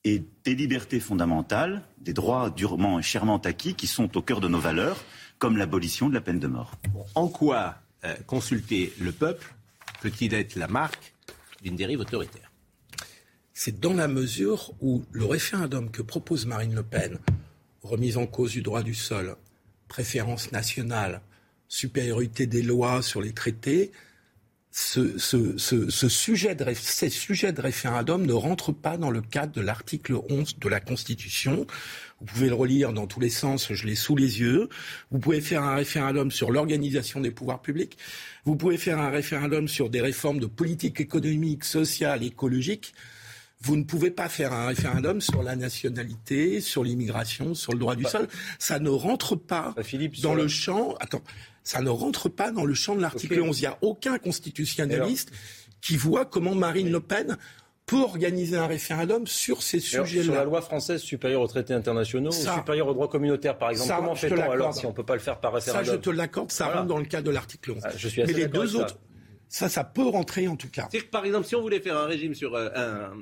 et des libertés fondamentales, des droits durement et chèrement acquis qui sont au cœur de nos valeurs, comme l'abolition de la peine de mort. En quoi euh, consulter le peuple peut-il être la marque d'une dérive autoritaire? C'est dans la mesure où le référendum que propose Marine Le Pen remise en cause du droit du sol, préférence nationale, supériorité des lois sur les traités, ce, sujet de, ces sujets de référendum ne rentrent pas dans le cadre de l'article 11 de la Constitution. Vous pouvez le relire dans tous les sens, je l'ai sous les yeux. Vous pouvez faire un référendum sur l'organisation des pouvoirs publics. Vous pouvez faire un référendum sur des réformes de politique économique, sociale, écologique. Vous ne pouvez pas faire un référendum sur la nationalité, sur l'immigration, sur le droit du bah, sol. Ça ne rentre pas bah, dans le champ. Attends, ça ne rentre pas dans le champ de l'article 11. Il n'y a aucun constitutionnaliste qui voit comment Marine Le Pen peut organiser un référendum sur ces sujets-là. Sur la loi française supérieure aux traités internationaux, supérieure aux droits communautaires, par exemple, comment fait-on alors si on ne peut pas le faire par référendum Ça, je te l'accorde, ça rentre dans le cadre de l'article 11. Ah, je suis Mais les deux autres, ça, ça peut rentrer en tout cas. C'est que par exemple, si on voulait faire un régime sur euh,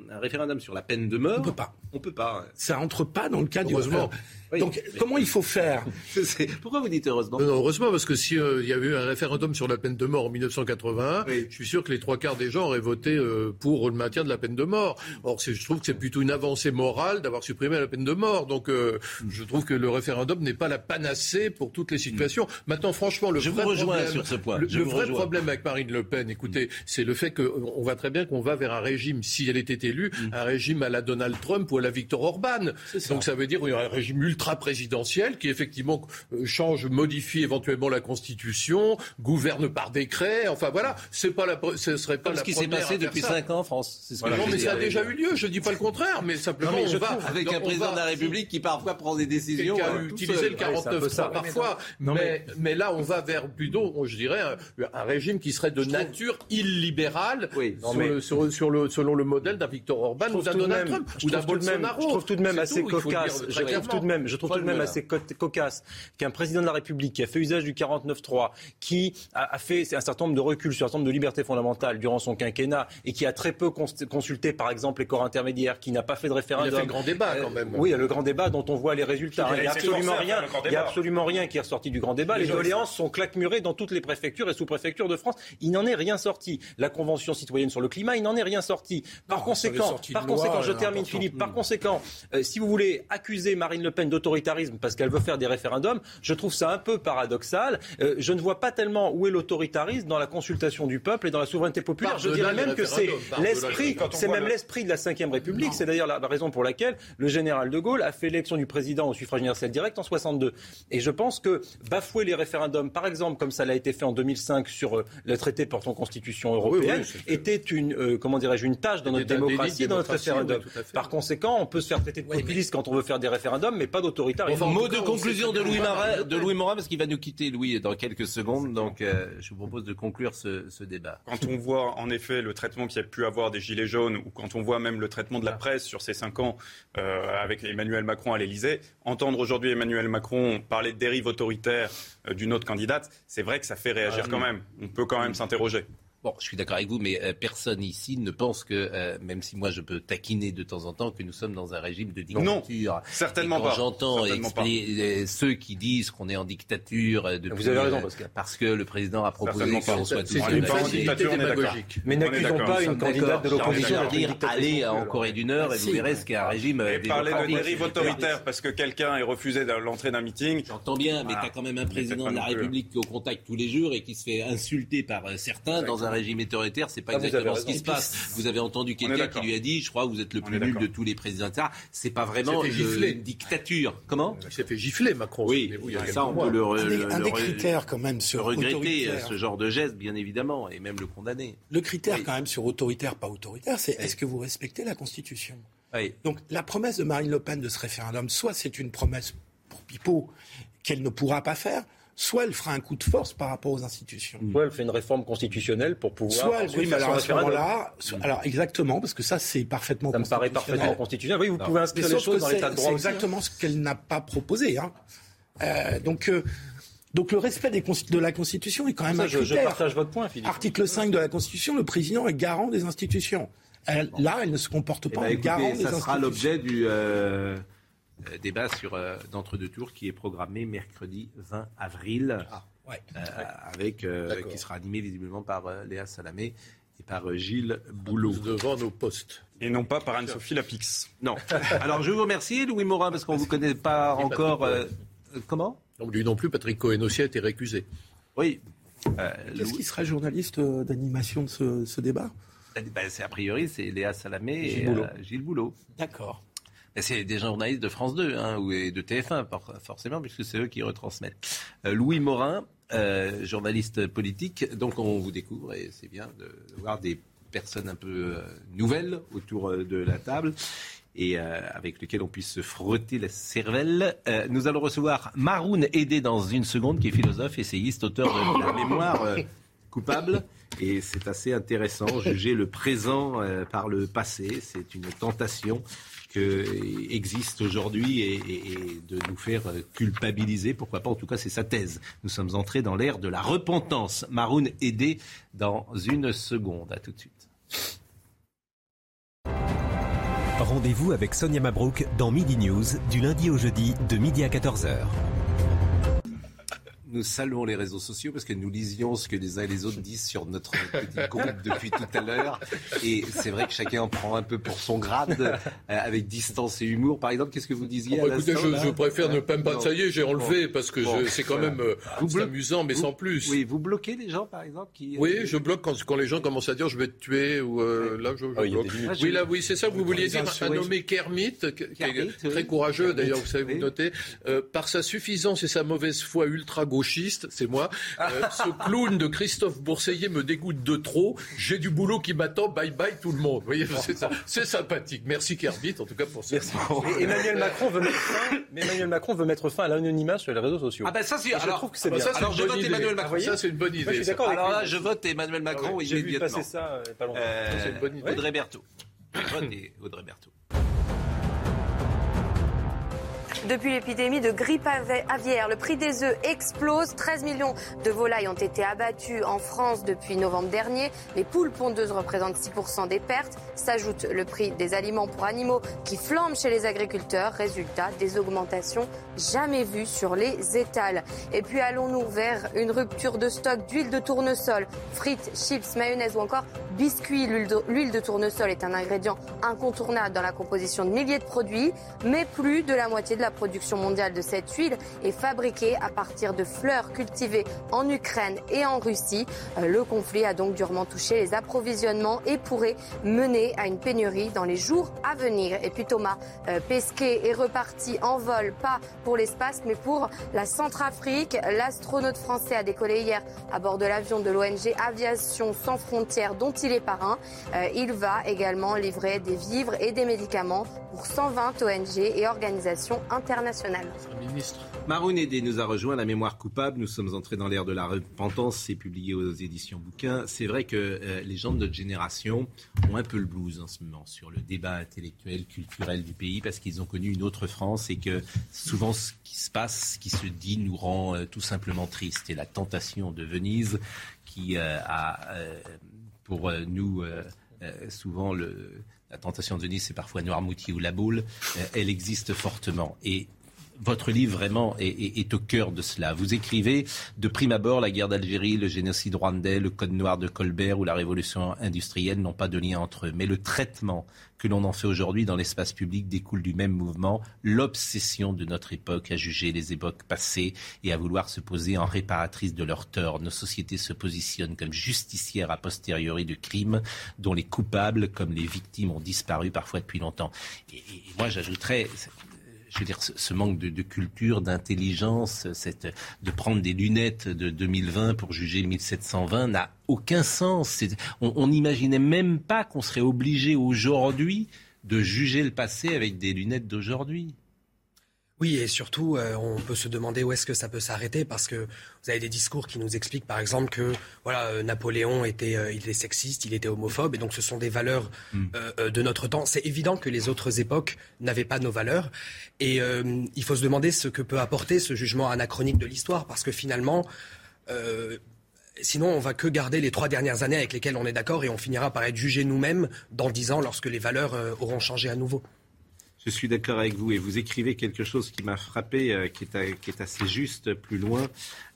un, référendum sur la peine de mort, on peut pas. On peut pas. Ça rentre pas dans le cadre du. Donc, comment il faut faire [LAUGHS] Pourquoi vous dites heureusement Heureusement, parce que s'il euh, y avait eu un référendum sur la peine de mort en 1981, je suis sûr que les trois quarts des gens auraient voté euh, pour le maintien de la peine de mort. Or, je trouve que c'est plutôt une avancée morale d'avoir supprimé la peine de mort. Donc, je trouve que le référendum n'est pas la panacée pour toutes les situations. Maintenant, franchement, le je vrai vous rejoins problème, sur ce point. Le, vrai problème avec Marine Le Pen, écoutez, c'est le fait qu'on voit très bien qu'on va vers un régime, si elle était élue, mm. un régime à la Donald Trump ou à la Victor Orban. Donc ça veut dire un régime ultra-présidentiel qui effectivement euh, change, modifie éventuellement la Constitution, gouverne par décret. Enfin voilà, c'est pas la, ce serait pas Comme ce qui s'est passé depuis cinq ans en France. non, mais ça a déjà eu lieu. Je dis pas le contraire, mais simplement on va avec un président de la République qui parfois prend des décisions. Qui a euh, utilisé le 49 parfois. Mais, mais, là, on va vers plutôt, je dirais, un, régime qui serait de nature illibéral sur le, selon le modèle d'un Victor Orban ou d'un Donald Trump ou d'un Bolsonaro. Je trouve tout de même assez cocasse. Je trouve tout de même, je trouve tout de même assez cocasse qu'un président de la République qui a fait usage du 49-3, qui a, fait un certain nombre de reculs sur un certain nombre de libertés fondamentales durant son quinquennat et qui a très peu consulté, par exemple, les corps intermédiaires, qui n'a pas fait de référendum. Il a fait le grand débat quand même. oui, le grand débat dont on voit les résultats. Il n'y a absolument rien. Il y a absolument rien qui est ressorti du grand débat. Les doléances sont claquemurées dans toutes les préfectures et sous-préfectures de France. Il n'en est rien sorti. La Convention citoyenne sur le climat, il n'en est rien sorti. Par conséquent, par conséquent, je termine Philippe, par conséquent, euh, si vous voulez accuser Marine Le Pen d'autoritarisme parce qu'elle veut faire des référendums, je trouve ça un peu paradoxal. Euh, je ne vois pas tellement où est l'autoritarisme dans la consultation du peuple et dans la souveraineté populaire. je dirais même que c'est l'esprit, c'est même l'esprit de la Ve République. C'est d'ailleurs la, raison pour laquelle le général de Gaulle a fait l'élection du président au suffrage universel direct en 62. Et je pense que bafouer les référendums, par exemple, comme ça l'a été fait en 2005 sur euh, le traité portant constitution européenne, était une, euh, comment dirais-je, une tâche dans notre démocratie, dans notre référendum. Par conséquent, on peut se faire traiter de populiste quand on veut faire des référendums, mais pas d'autoritarisme. Enfin, mot de conclusion de Louis, Marin, de Louis Morin, parce qu'il va nous quitter, Louis, dans quelques secondes. Donc, euh, je vous propose de conclure ce, ce, débat. Quand on voit, en effet, le traitement qu'il y a pu avoir des Gilets jaunes, ou quand on voit même le traitement de la presse sur ces cinq ans euh, avec Emmanuel Macron à l'Élysée, entendre aujourd'hui Emmanuel Macron parler de dérive autoritaire d'une autre candidate, c'est vrai que ça fait réagir ah quand même. On peut quand même s'interroger. Bon, je suis d'accord avec vous, mais euh, personne ici ne pense que, euh, même si moi je peux taquiner de temps en temps, que nous sommes dans un régime de dictature. Non, certainement quand pas. J'entends euh, ceux qui disent qu'on est en dictature depuis, Vous avez raison, Pascal. parce que le président a proposé qu'on soit tous C'est une facilité démagogique. Mais n'accusons pas une candidate de l'opposition de dire allez en Corée du Nord et vous verrez ce qu'est un régime. Parler de dérive autoritaire parce que quelqu'un ait refusé l'entrée d'un meeting. J'entends bien, mais tu as quand même un président de la République qui est au contact tous les jours et qui se fait insulter par certains dans un régime autoritaire c'est pas ah, exactement ce qui se passe. Vous avez entendu quelqu'un qui lui a dit, je crois, vous êtes le plus nul de tous les présidents. C'est pas vraiment une dictature. Comment Il s'est fait gifler, Macron. Oui, ça, on peut le, un, des, critères quand même sur regretter ce genre de geste, bien évidemment, et même le condamner. Le critère quand même sur autoritaire, pas autoritaire, c'est est-ce que vous respectez la Constitution? Donc la promesse de Marine Le Pen de ce référendum, soit c'est une promesse pour Pipo qu'elle ne pourra pas faire, soit elle fera un coup de force par rapport aux institutions. Soit elle fait une réforme constitutionnelle pour pouvoir. Soit elle, oui, mais alors à ce moment-là, alors exactement, parce que ça c'est parfaitement. Ça me paraît parfaitement constitutionnel. Oui, vous pouvez inscrire les choses dans l'état de droit. C'est exactement ce qu'elle n'a pas proposé. Hein. Euh, donc. Euh, donc le respect des, de la Constitution est quand même ça, un je, critère. Je partage votre point, Philippe. Article 5 de la Constitution, le président est garant des institutions. Elle, là, elle ne se comporte pas eh ben, en garant des institutions. Ça sera l'objet du, euh, débat sur euh, d'entre-deux tours qui est programmé mercredi 20 avril, ah, euh, avec qui sera animé visiblement par Léa Salamé et par Gilles Boulot. Devant nos postes. Et non pas par Anne-Sophie Lapix. Non. Alors je vous remercie, Louis Morin, parce qu'on ne vous connaît pas encore. comment? Donc lui non plus, Patrick Cohen aussi a été récusé. Oui. Qu'est-ce qui sera journaliste d'animation de ce, débat? Ben, c'est a priori c'est Léa Salamé et Gilles Boulot. D'accord. C'est des journalistes de France 2 hein, ou de TF1, forcément, puisque c'est eux qui retransmettent. Euh, Louis Morin, euh, journaliste politique, donc on vous découvre et c'est bien de voir des personnes un peu euh, nouvelles autour de la table et avec lesquelles on puisse se frotter la cervelle. nous allons recevoir Maroun Aidé dans une seconde, qui est philosophe, essayiste, auteur de la mémoire coupable. Et c'est assez intéressant, [LAUGHS] juger le présent par le passé, c'est une tentation existe aujourd'hui et, de nous faire culpabiliser. Pourquoi pas? En tout cas, c'est sa thèse. Nous sommes entrés dans l'ère de la repentance. Maroun aidé dans une seconde. À tout de suite. Rendez-vous avec Sonia Mabrouk dans Midi News du lundi au jeudi de midi à 14h nous saluons les réseaux sociaux parce que nous lisions ce que les uns et les autres disent sur notre petit [LAUGHS] groupe depuis tout à l'heure. Et c'est vrai que chacun en prend un peu pour son grade, euh, avec distance et humour. Par exemple, qu'est-ce que vous disiez oh, écoutez, je, préfère ne pas me battre. Ça y est, j'ai enlevé parce que c'est quand même euh, amusant, mais sans plus. Oui, vous bloquez les gens, par exemple qui, euh, Oui, je bloque quand, quand, les gens commencent à dire je vais te tuer ou là je, ah bloque. oui, là, oui, c'est ça que vous vouliez dire. Un nommé Kermit, qui est très courageux d'ailleurs, vous savez, vous notez, par sa suffisance et sa mauvaise foi ultra gauche c'est moi. Euh, ce clown de Christophe Bourseillet me dégoûte de trop. J'ai du boulot qui m'attend. Bye bye tout le monde. Vous voyez, c'est sympathique. Merci Kerbit, en tout cas pour ça. Emmanuel Macron veut mettre fin. Emmanuel Macron veut mettre fin à l'anonymat sur les réseaux sociaux. Ah ben ça c'est. Alors, je trouve que c'est bien. alors je vote Emmanuel Macron. ça c'est une bonne idée. je suis d'accord. Alors là, je vote Emmanuel Macron J'ai vu passer ça euh, pas longtemps. c'est une bonne idée. Audrey Berthaud. Je vote Audrey Berthaud. Depuis l'épidémie de grippe aviaire, le prix des œufs explose. 13 millions de volailles ont été abattues en France depuis novembre dernier. Les poules pondeuses représentent 6% des pertes. S'ajoute le prix des aliments pour animaux qui flambe chez les agriculteurs. Résultat, des augmentations jamais vues sur les étals. Et puis allons-nous vers une rupture de stock d'huile de tournesol, frites, chips, mayonnaise ou encore biscuits. L'huile de tournesol est un ingrédient incontournable dans la composition de milliers de produits, mais plus de la moitié de la production mondiale de cette huile est fabriquée à partir de fleurs cultivées en Ukraine et en Russie. Euh, le conflit a donc durement touché les approvisionnements et pourrait mener à une pénurie dans les jours à venir. Et puis Thomas euh, Pesquet est reparti en vol, pas pour l'espace, mais pour la Centrafrique. L'astronaute français a décollé hier à bord de l'avion de l'ONG Aviation sans frontières dont il est parrain. Euh, il va également livrer des vivres et des médicaments pour 120 ONG et organisations internationales. Ministre. Maroun nous a rejoint La mémoire coupable. Nous sommes entrés dans l'ère de la repentance. C'est publié aux éditions bouquins. C'est vrai que euh, les gens de notre génération ont un peu le blues en ce moment sur le débat intellectuel, culturel du pays parce qu'ils ont connu une autre France et que souvent ce qui se passe, ce qui se dit nous rend euh, tout simplement triste. Et la tentation de Venise qui euh, a pour nous, souvent, le, la tentation de Nice, c'est parfois Noirmoutier ou La Boule. elle existe fortement. Et votre livre vraiment est, au cœur de cela. Vous écrivez de prime abord la guerre d'Algérie, le génocide rwandais, le code noir de Colbert ou la révolution industrielle n'ont pas de lien entre eux. Mais le traitement que l'on en fait aujourd'hui dans l'espace public découle du même mouvement, l'obsession de notre époque à juger les époques passées et à vouloir se poser en réparatrice de leurs torts. Nos sociétés se positionnent comme justicières a posteriori de crimes dont les coupables comme les victimes ont disparu parfois depuis longtemps. et moi j'ajouterais je veux dire, ce, manque de, culture, d'intelligence, de prendre des lunettes de 2020 pour juger 1720 n'a aucun sens. On n'imaginait même pas qu'on serait obligé aujourd'hui de juger le passé avec des lunettes d'aujourd'hui. Oui, et surtout, euh, on peut se demander où est-ce que ça peut s'arrêter, parce que vous avez des discours qui nous expliquent, par exemple, que voilà, euh, Napoléon était, euh, il était sexiste, il était homophobe, et donc ce sont des valeurs hmm. de notre temps. C'est évident que les autres époques n'avaient pas nos valeurs, et il faut se demander ce que peut apporter ce jugement anachronique de l'histoire, parce que finalement, sinon on va que garder les trois dernières années avec lesquelles on est d'accord, et on finira par être jugé nous-mêmes dans dix ans lorsque les valeurs auront changé à nouveau. Je suis d'accord avec vous et vous écrivez quelque chose qui m'a frappé, euh, qui, est, assez juste plus loin.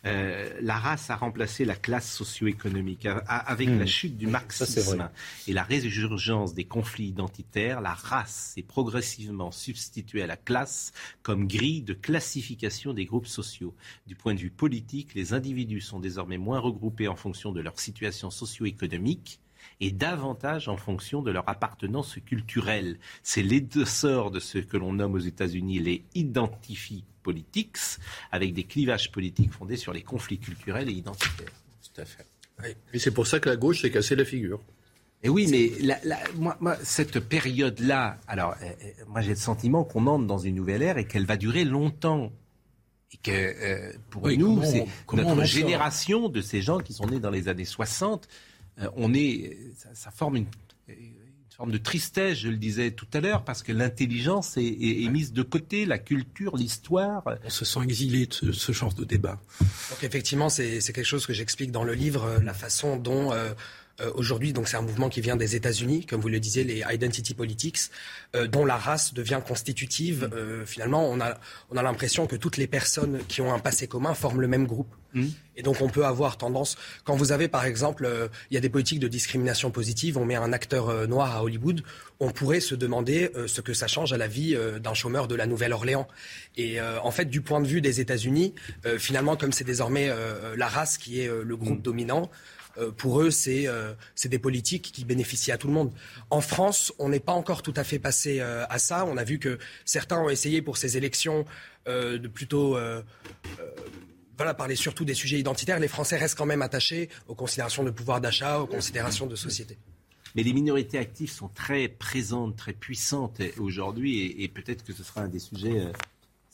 Euh, la race a remplacé la classe socio-économique. Avec la hmm. chute du marxisme et la résurgence des conflits identitaires, la race s'est progressivement substituée à la classe comme grille de classification des groupes sociaux. Du point de vue politique, les individus sont désormais moins regroupés en fonction de leur situation socio-économique et davantage en fonction de leur appartenance culturelle. C'est l'essor de ce que l'on nomme aux États-Unis les identify politics, avec des clivages politiques fondés sur les conflits culturels et identitaires. Tout à fait. Et c'est pour ça que la gauche s'est cassée la figure. Et oui, mais moi, cette période-là, alors, euh, euh, moi j'ai le sentiment qu'on entre dans une nouvelle ère et qu'elle va durer longtemps. Et que euh, pour nous, c'est notre génération de ces gens qui sont nés dans les années 60 euh, on est, ça, forme une, forme de tristesse, je le disais tout à l'heure, parce que l'intelligence est, mise de côté, la culture, l'histoire. On se sent exilé de ce, genre de débat. Donc effectivement, c'est quelque chose que j'explique dans le livre, euh, la façon dont euh, euh, aujourd'hui, donc c'est un mouvement qui vient des États-Unis, comme vous le disiez, les identity politics, euh, dont la race devient constitutive. Mm. Euh, finalement, on a, on a l'impression que toutes les personnes qui ont un passé commun forment le même groupe. Mm. Et donc on peut avoir tendance, quand vous avez par exemple, il y a des politiques de discrimination positive, on met un acteur noir à Hollywood, on pourrait se demander ce que ça change à la vie d'un chômeur de la Nouvelle-Orléans. Et en fait, du point de vue des États-Unis, finalement, comme c'est désormais la race qui est le groupe mm. dominant, euh, pour eux, euh, c'est des politiques qui bénéficient à tout le monde. En France, on n'est pas encore tout à fait passé euh, à ça. On a vu que certains ont essayé pour ces élections de plutôt voilà, parler surtout des sujets identitaires. Les Français restent quand même attachés aux considérations de pouvoir d'achat, aux considérations de société. Mais les minorités actives sont très présentes, très puissantes aujourd'hui, et peut-être que ce sera un des sujets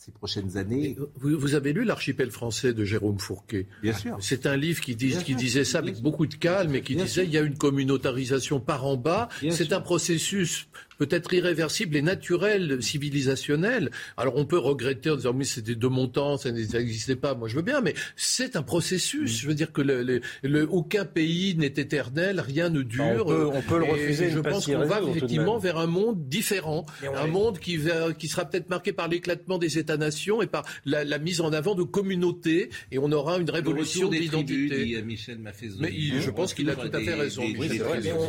ces prochaines années. Vous, avez lu L'archipel français de Jérôme Fourquet? Bien sûr. C'est un livre qui, dit, qui disait ça avec beaucoup de calme et qui disait il y a une communautarisation par en bas. C'est un processus peut-être irréversible et naturel, civilisationnel. Alors on peut regretter en disant mais c'était de mon temps, ça n'existait pas. Moi je veux bien, mais c'est un processus. Je veux dire que le, le, aucun pays n'est éternel, rien ne dure. on, peut, le refuser. Je pense qu'on va effectivement vers un monde différent, un monde qui, qui sera peut-être marqué par l'éclatement des États-nations et par la, mise en avant de communautés, et on aura une révolution d'identité. Michel Mais je pense qu'il a tout à fait raison.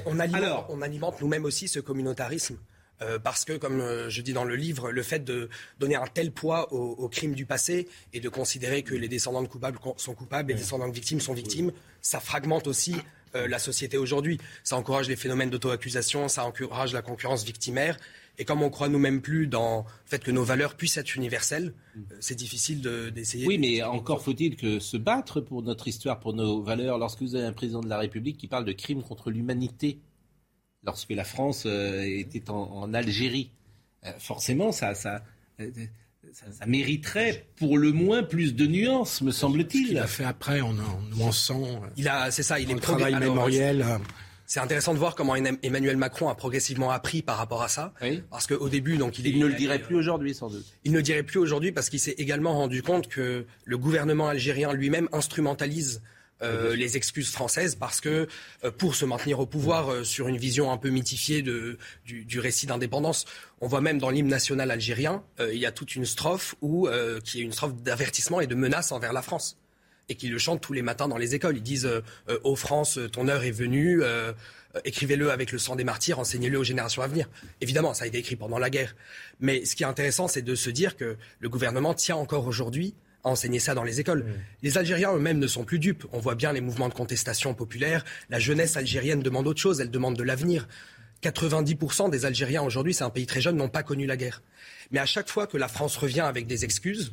on, alimente, on alimente nous-mêmes aussi ce communautarisme. Euh, parce que, comme euh, je dis dans le livre, le fait de donner un tel poids aux, crimes du passé et de considérer que les descendants de coupables sont coupables et les descendants de victimes sont victimes, ça fragmente aussi euh, la société aujourd'hui. Ça encourage les phénomènes d'auto-accusation, ça encourage la concurrence victimaire. Et comme on croit nous-mêmes plus dans le fait que nos valeurs puissent être universelles, c'est difficile d'essayer. oui, mais encore faut-il que se battre pour notre histoire, pour nos valeurs. Lorsque vous avez un président de la République qui parle de crimes contre l'humanité, lorsque la France euh, était en, Algérie. Euh, forcément, ça, ça, ça, mériterait pour le moins plus de nuances, me semble-t-il. Il a fait après en, nuançant. Euh, il a, c'est ça, il est travail mémoriel. C'est intéressant de voir comment Emmanuel Macron a progressivement appris par rapport à ça. Parce qu'au début, donc, il, ne le dirait plus aujourd'hui, sans doute. Il ne le dirait plus aujourd'hui parce qu'il s'est également rendu compte que le gouvernement algérien lui-même instrumentalise euh, les excuses françaises parce que euh, pour se maintenir au pouvoir euh, sur une vision un peu mythifiée de, du, récit d'indépendance, on voit même dans l'hymne national algérien, il y a toute une strophe où, qui est une strophe d'avertissement et de menace envers la France et qui le chantent tous les matins dans les écoles. Ils disent Ô France, ton heure est venue, écrivez-le avec le sang des martyrs, enseignez-le aux générations à venir. Évidemment, ça a été écrit pendant la guerre. Mais ce qui est intéressant, c'est de se dire que le gouvernement tient encore aujourd'hui enseigner ça dans les écoles. Mm. Les Algériens eux-mêmes ne sont plus dupes. On voit bien les mouvements de contestation populaire. La jeunesse algérienne demande autre chose, elle demande de l'avenir. 90% des Algériens aujourd'hui, c'est un pays très jeune, n'ont pas connu la guerre. Mais à chaque fois que la France revient avec des excuses,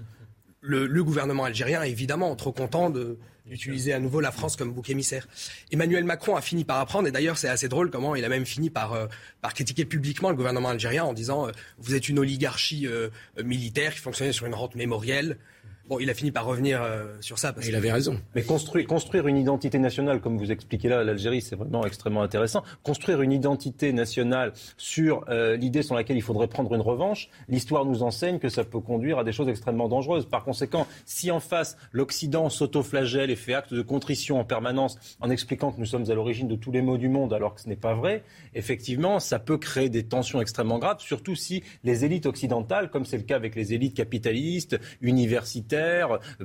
le, gouvernement algérien est évidemment trop content d'utiliser à nouveau la France comme bouc émissaire. Emmanuel Macron a fini par apprendre, et d'ailleurs c'est assez drôle comment il a même fini par, euh, par critiquer publiquement le gouvernement algérien en disant euh, vous êtes une oligarchie euh, militaire qui fonctionnait sur une rente mémorielle, Bon, il a fini par revenir euh, sur ça. Parce il avait raison. Mais construire, construire une identité nationale, comme vous expliquez là, l'Algérie, c'est vraiment extrêmement intéressant. Construire une identité nationale sur euh, l'idée sur laquelle il faudrait prendre une revanche, l'histoire nous enseigne que ça peut conduire à des choses extrêmement dangereuses. Par conséquent, si en face, l'Occident s'autoflagelle et fait acte de contrition en permanence en expliquant que nous sommes à l'origine de tous les maux du monde alors que ce n'est pas vrai, effectivement, ça peut créer des tensions extrêmement graves, surtout si les élites occidentales, comme c'est le cas avec les élites capitalistes, universitaires,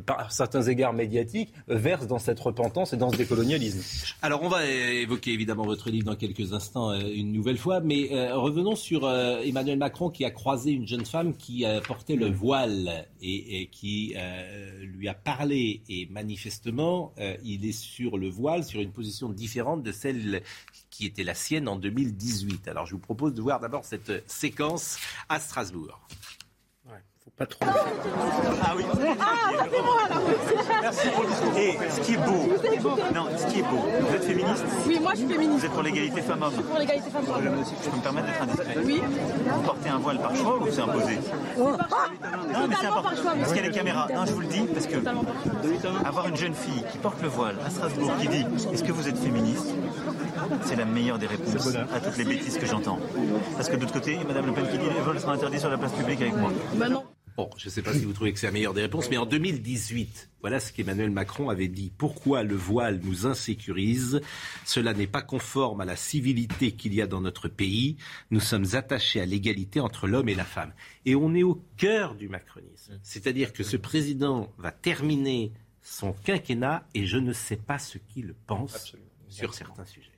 par certains égards médiatiques, versent dans cette repentance et dans ce décolonialisme. Alors on va évoquer évidemment votre livre dans quelques instants euh, une nouvelle fois, mais euh, revenons sur euh, Emmanuel Macron qui a croisé une jeune femme qui portait le voile et, qui lui a parlé et manifestement il est sur le voile sur une position différente de celle qui était la sienne en 2018. Alors je vous propose de voir d'abord cette séquence à Strasbourg. Pas trop. Ah oui. Ah, c'est moi là. Merci pour le discours. Et ce qui est beau. Non, ce qui est beau. Vous êtes féministe? Oui, moi je suis féministe. Vous êtes pour l'égalité femmes-hommes Je suis pour l'égalité femmes-hommes. Je peux me permettre d'être indiscret Oui. Vous portez un voile par choix ou c'est imposé Non, mais c'est important. Parce qu'il y a les caméras. Non, je vous le dis parce que avoir une jeune fille qui porte le voile à Strasbourg qui dit Est-ce que vous êtes féministe? C'est la meilleure des réponses à toutes les bêtises que j'entends. Parce que de l'autre côté, Madame Le Pen qui dit les vols seront interdits sur la place publique avec moi. Ben non. Bon, je ne sais pas si vous trouvez que c'est la meilleure des réponses, mais en 2018, voilà ce qu'Emmanuel Macron avait dit. Pourquoi le voile nous insécurise? Cela n'est pas conforme à la civilité qu'il y a dans notre pays. Nous sommes attachés à l'égalité entre l'homme et la femme. Et on est au cœur du macronisme. C'est-à-dire que ce président va terminer son quinquennat et je ne sais pas ce qu'il pense sur certains sujets.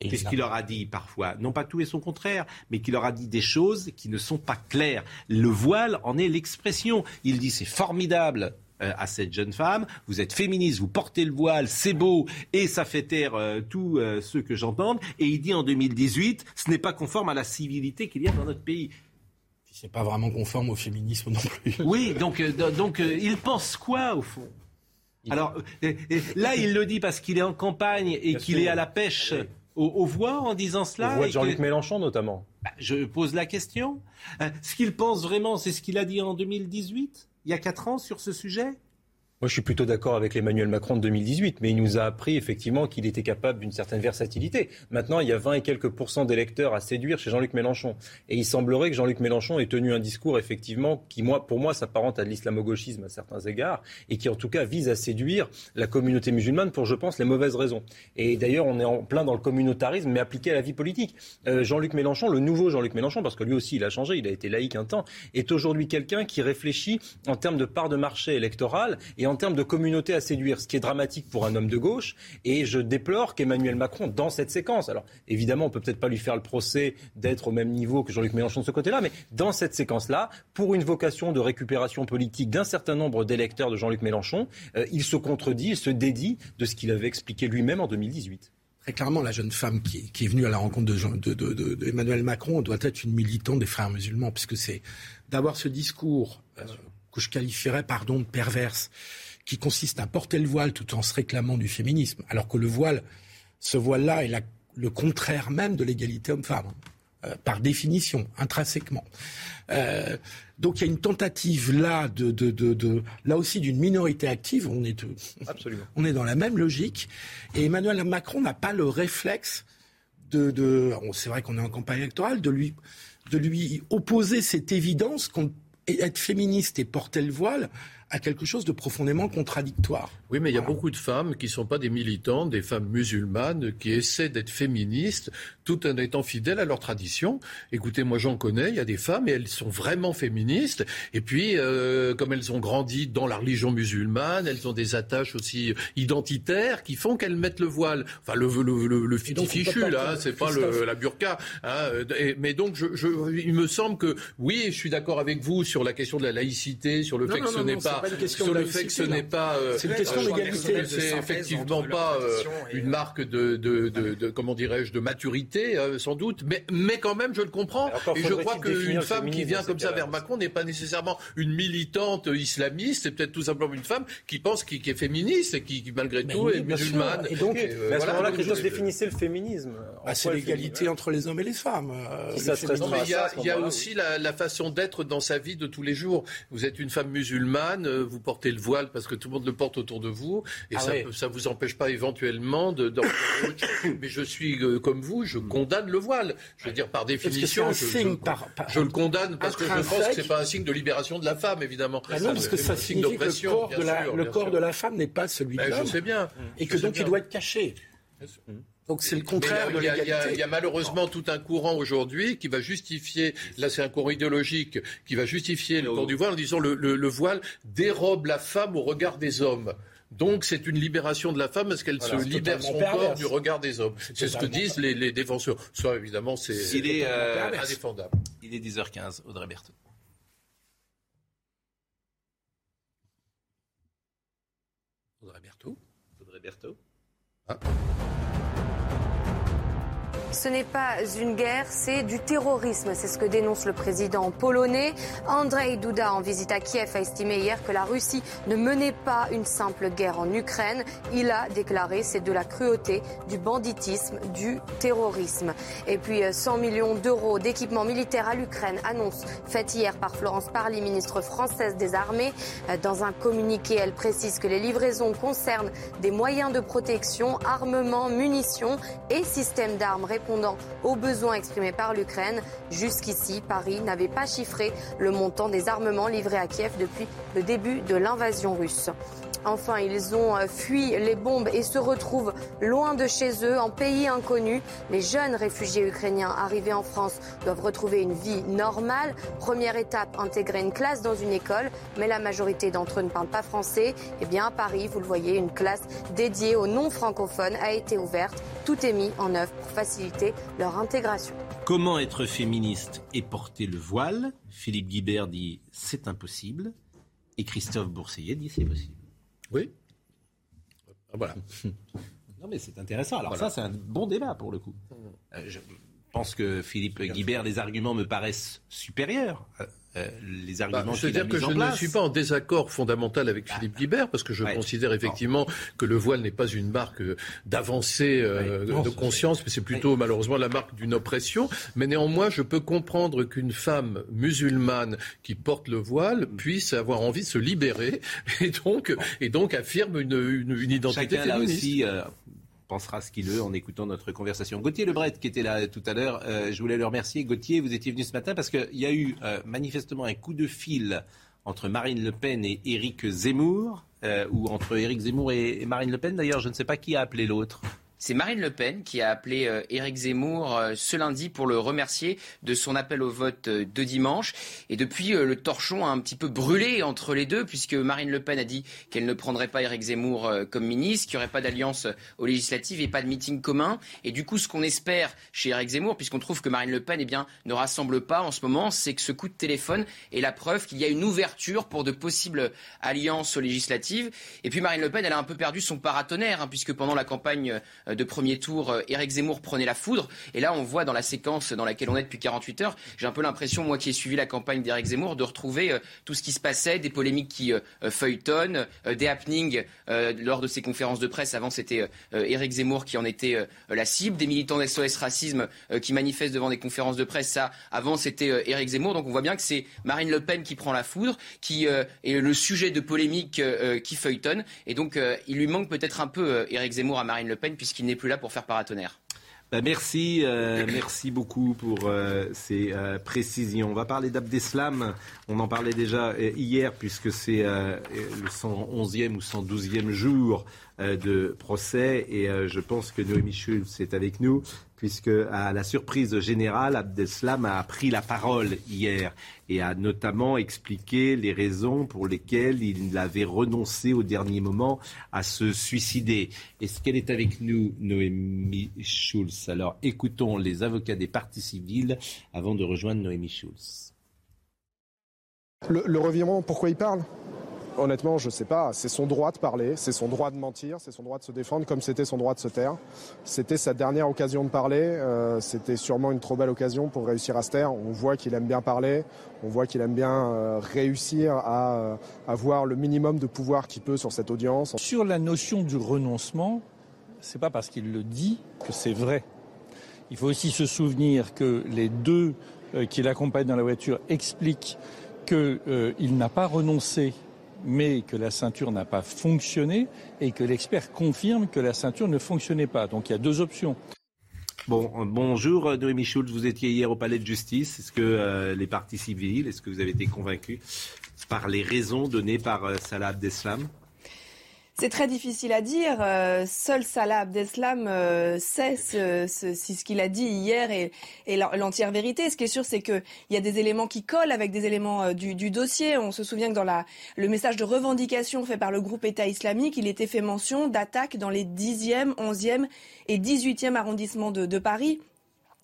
Qu'est-ce leur a dit parfois? Non pas tout et son contraire, mais qu'il leur a dit des choses qui ne sont pas claires. Le voile en est l'expression. Il dit c'est formidable euh, à cette jeune femme. Vous êtes féministe, vous portez le voile, c'est beau et ça fait taire euh, tous euh, ceux que j'entende. Et il dit en 2018, ce n'est pas conforme à la civilité qu'il y a dans notre pays. C'est pas vraiment conforme au féminisme non plus. [LAUGHS] Oui, donc, donc il pense quoi au fond? Alors là, il le dit parce qu'il est en campagne et qu'il est à la pêche aux, voix en disant cela. Aux voix de Jean-Luc Mélenchon notamment. Bah, je pose la question. Euh, ce qu'il pense vraiment, c'est ce qu'il a dit en 2018, il y a quatre ans, sur ce sujet? Moi, je suis plutôt d'accord avec l'Emmanuel Macron de 2018, mais il nous a appris effectivement qu'il était capable d'une certaine versatilité. Maintenant, il y a 20 et quelques pourcents d'électeurs à séduire chez Jean-Luc Mélenchon. Et il semblerait que Jean-Luc Mélenchon ait tenu un discours effectivement qui, moi, pour moi, s'apparente à de l'islamo-gauchisme à certains égards et qui, en tout cas, vise à séduire la communauté musulmane pour, je pense, les mauvaises raisons. Et d'ailleurs, on est en plein dans le communautarisme, mais appliqué à la vie politique. Euh, Jean-Luc Mélenchon, le nouveau Jean-Luc Mélenchon, parce que lui aussi, il a changé, il a été laïque un temps, est aujourd'hui quelqu'un qui réfléchit en termes de part de marché électoral et en en termes de communauté à séduire, ce qui est dramatique pour un homme de gauche. Et je déplore qu'Emmanuel Macron, dans cette séquence, alors évidemment, on peut peut-être pas lui faire le procès d'être au même niveau que Jean-Luc Mélenchon de ce côté-là, mais dans cette séquence-là, pour une vocation de récupération politique d'un certain nombre d'électeurs de Jean-Luc Mélenchon, euh, il se contredit, il se dédie de ce qu'il avait expliqué lui-même en 2018 très clairement, la jeune femme qui est, venue à la rencontre de, Macron doit être une militante des frères musulmans, puisque c'est d'avoir ce discours euh, que je qualifierais, pardon, de perverse, qui consiste à porter le voile tout en se réclamant du féminisme, alors que le voile, ce voile-là est le contraire même de l'égalité homme-femme, hein, euh, par définition, intrinsèquement. Euh, donc il y a une tentative là de, de, de, là aussi d'une minorité active. On est, Absolument. [LAUGHS] on est dans la même logique. Et Emmanuel Macron n'a pas le réflexe de, de c'est vrai qu'on est en campagne électorale, de lui, de lui opposer cette évidence qu'on être féministe et porter le voile à quelque chose de profondément contradictoire. Oui, mais il y a beaucoup de femmes qui ne sont pas des militantes, des femmes musulmanes, qui essaient d'être féministes tout en étant fidèles à leur tradition. Écoutez, moi j'en connais, il y a des femmes et elles sont vraiment féministes. Et puis, euh, comme elles ont grandi dans la religion musulmane, elles ont des attaches aussi identitaires qui font qu'elles mettent le voile. Enfin, le, le, le, le fichu, là, c'est pas le, la burqa. Hein, mais donc, je, je, il me semble que, oui, je suis d'accord avec vous sur la question de la laïcité, sur le fait que ce n'est pas sur le fait que ce n'est pas. Euh, c'est une question euh, d'égalité. C'est effectivement pas euh, une marque de, de, de, de comment dirais-je, de maturité, sans doute. Mais, mais quand même, je le comprends. Et je crois qu'une femme qui vient comme ça vers Macron n'est pas nécessairement une militante islamiste. C'est peut-être tout simplement une femme qui pense qui, est féministe et qui, malgré tout, est musulmane. Et donc, à ce moment-là, Christophe définissait le féminisme. Ah, c'est l'égalité entre les hommes et les femmes. il y a aussi la façon d'être dans sa vie de tous les jours. Vous êtes une femme musulmane, vous portez le voile parce que tout le monde le porte autour de vous, et ah ça ne vous empêche pas éventuellement de. [COUGHS] mais je suis euh, comme vous, je condamne le voile. Je veux dire, par définition, je, je, le condamne parce que je pense que c'est pas un signe de libération de la femme, évidemment. Ah non, parce que ça signifie que le corps, de la, le corps de la femme n'est pas celui de ben, l'homme. Je sais bien. Et que donc il doit être caché. Donc c'est le contraire de l'égalité. Il y, a malheureusement tout un courant aujourd'hui qui va justifier, là c'est un courant idéologique, qui va justifier le port du voile en disant le, le, voile dérobe la femme au regard des hommes. Donc c'est une libération de la femme parce qu'elle se libère son corps du regard des hommes. C'est ce que disent les, les défenseurs. Ça évidemment c'est euh, indéfendable. Il est 10h15, Audrey Berthaud. Audrey Berthaud Audrey Berthaud ah. Ce n'est pas une guerre, c'est du terrorisme. C'est ce que dénonce le président polonais. Andrzej Duda, en visite à Kiev, a estimé hier que la Russie ne menait pas une simple guerre en Ukraine. Il a déclaré c'est de la cruauté, du banditisme, du terrorisme. Et puis 100 euh, millions d'euros d'équipement militaire à l'Ukraine, annonce faite hier par Florence Parly, ministre française des Armées. Euh, dans un communiqué, elle précise que les livraisons concernent des moyens de protection, armements, munitions et systèmes d'armes répondant aux besoins exprimés par l'Ukraine. Jusqu'ici, Paris n'avait pas chiffré le montant des armements livrés à Kiev depuis le début de l'invasion russe. Enfin, ils ont euh, fui les bombes et se retrouvent loin de chez eux, en pays inconnu. Les jeunes réfugiés ukrainiens arrivés en France doivent retrouver une vie normale. Première étape, intégrer une classe dans une école, mais la majorité d'entre eux ne parlent pas français. Eh bien, à Paris, vous le voyez, une classe dédiée aux non-francophones a été ouverte. Tout est mis en œuvre pour faciliter leur intégration. Comment être féministe et porter le voile? Philippe Guibert dit c'est impossible. Et Christophe Bourseillet dit c'est possible. Oui. Voilà. [LAUGHS] non, mais c'est intéressant. Alors, ça, c'est un bon débat pour le coup. Euh, je pense que Philippe Guibert, les arguments me paraissent supérieurs. Euh, euh, les bah, arguments Je veux dire que je ne suis pas en désaccord fondamental avec Philippe Guibert, parce que je considère effectivement que le voile n'est pas une marque d'avancée de conscience, mais c'est plutôt malheureusement la marque d'une oppression. Mais néanmoins, je peux comprendre qu'une femme musulmane qui porte le voile puisse avoir envie de se libérer [LAUGHS] et donc, et donc affirme une, une, identité Chacun féministe. aussi, euh, pensera ce qu'il veut en écoutant notre conversation. Gauthier Lebret, qui était là tout à l'heure, euh, je voulais le remercier. Gauthier, vous étiez venu ce matin parce qu'il y a eu euh, manifestement un coup de fil entre Marine Le Pen et Éric Zemmour, ou entre Éric Zemmour et Marine Le Pen. D'ailleurs, je ne sais pas qui a appelé l'autre. C'est Marine Le Pen qui a appelé euh, Éric Zemmour euh, ce lundi pour le remercier de son appel au vote euh, de dimanche. Et depuis, le torchon a un petit peu brûlé entre les deux, puisque Marine Le Pen a dit qu'elle ne prendrait pas Éric Zemmour comme ministre, qu'il n'y aurait pas d'alliance aux législatives et pas de meeting commun. Et du coup, ce qu'on espère chez Éric Zemmour, puisqu'on trouve que Marine Le Pen eh bien, ne rassemble pas en ce moment, c'est que ce coup de téléphone est la preuve qu'il y a une ouverture pour de possibles alliances aux législatives. Et puis Marine Le Pen, elle a un peu perdu son paratonnerre, hein, puisque pendant la campagne de premier tour, euh, Éric Zemmour prenait la foudre. Et là, on voit dans la séquence dans laquelle on est depuis 48 heures, j'ai un peu l'impression, moi qui ai suivi la campagne d'Éric Zemmour, de retrouver euh, tout ce qui se passait, des polémiques qui euh, feuilletonnent, des happenings lors de ses conférences de presse. Avant, c'était Éric Zemmour qui en était la cible, des militants d'SOS Racisme qui manifestent devant des conférences de presse. Ça, avant, c'était Éric Zemmour. Donc on voit bien que c'est Marine Le Pen qui prend la foudre, qui est le sujet de polémique qui feuilletonne. Et donc, il lui manque peut-être un peu Éric Zemmour à Marine Le Pen puisqu'il n'est plus là pour faire paratonnerre. Bah, merci, euh, merci beaucoup pour euh, ces euh, précisions. On va parler d'Abdeslam. On en parlait déjà hier puisque c'est le 111e ou 112e jour de procès et je pense que Noémie Schulz est avec nous puisque à la surprise générale, Abdeslam a pris la parole hier et a notamment expliqué les raisons pour lesquelles il avait renoncé au dernier moment à se suicider. Est-ce qu'elle est avec nous, Noémie Schulz? Alors écoutons les avocats des parties civiles avant de rejoindre Noémie Schulz. Le, le revirement, pourquoi il parle? Honnêtement, je ne sais pas. C'est son droit de parler, c'est son droit de mentir, c'est son droit de se défendre, comme c'était son droit de se taire. C'était sa dernière occasion de parler. Euh, c'était sûrement une trop belle occasion pour réussir à se taire. On voit qu'il aime bien parler, on voit qu'il aime bien euh, réussir à euh, avoir le minimum de pouvoir qu'il peut sur cette audience. Sur la notion du renoncement, c'est pas parce qu'il le dit que c'est vrai. Il faut aussi se souvenir que les deux qui l'accompagnent dans la voiture expliquent qu'il n'a pas renoncé mais que la ceinture n'a pas fonctionné et que l'expert confirme que la ceinture ne fonctionnait pas. Donc il y a deux options. Bon, bonjour euh, Noémie Schultz, vous étiez hier au palais de justice. Est-ce que euh, les partis civils, est-ce que vous avez été convaincus par les raisons données par euh, Salah Abdeslam? C'est très difficile à dire. Euh, seul Salah Abdeslam euh, sait ce, ce, si ce qu'il a dit hier est, l'entière vérité. Ce qui est sûr, c'est qu'il y a des éléments qui collent avec des éléments euh, du, dossier. On se souvient que dans le message de revendication fait par le groupe État islamique, il était fait mention d'attaques dans les 10e, 11e et 18e arrondissements de Paris.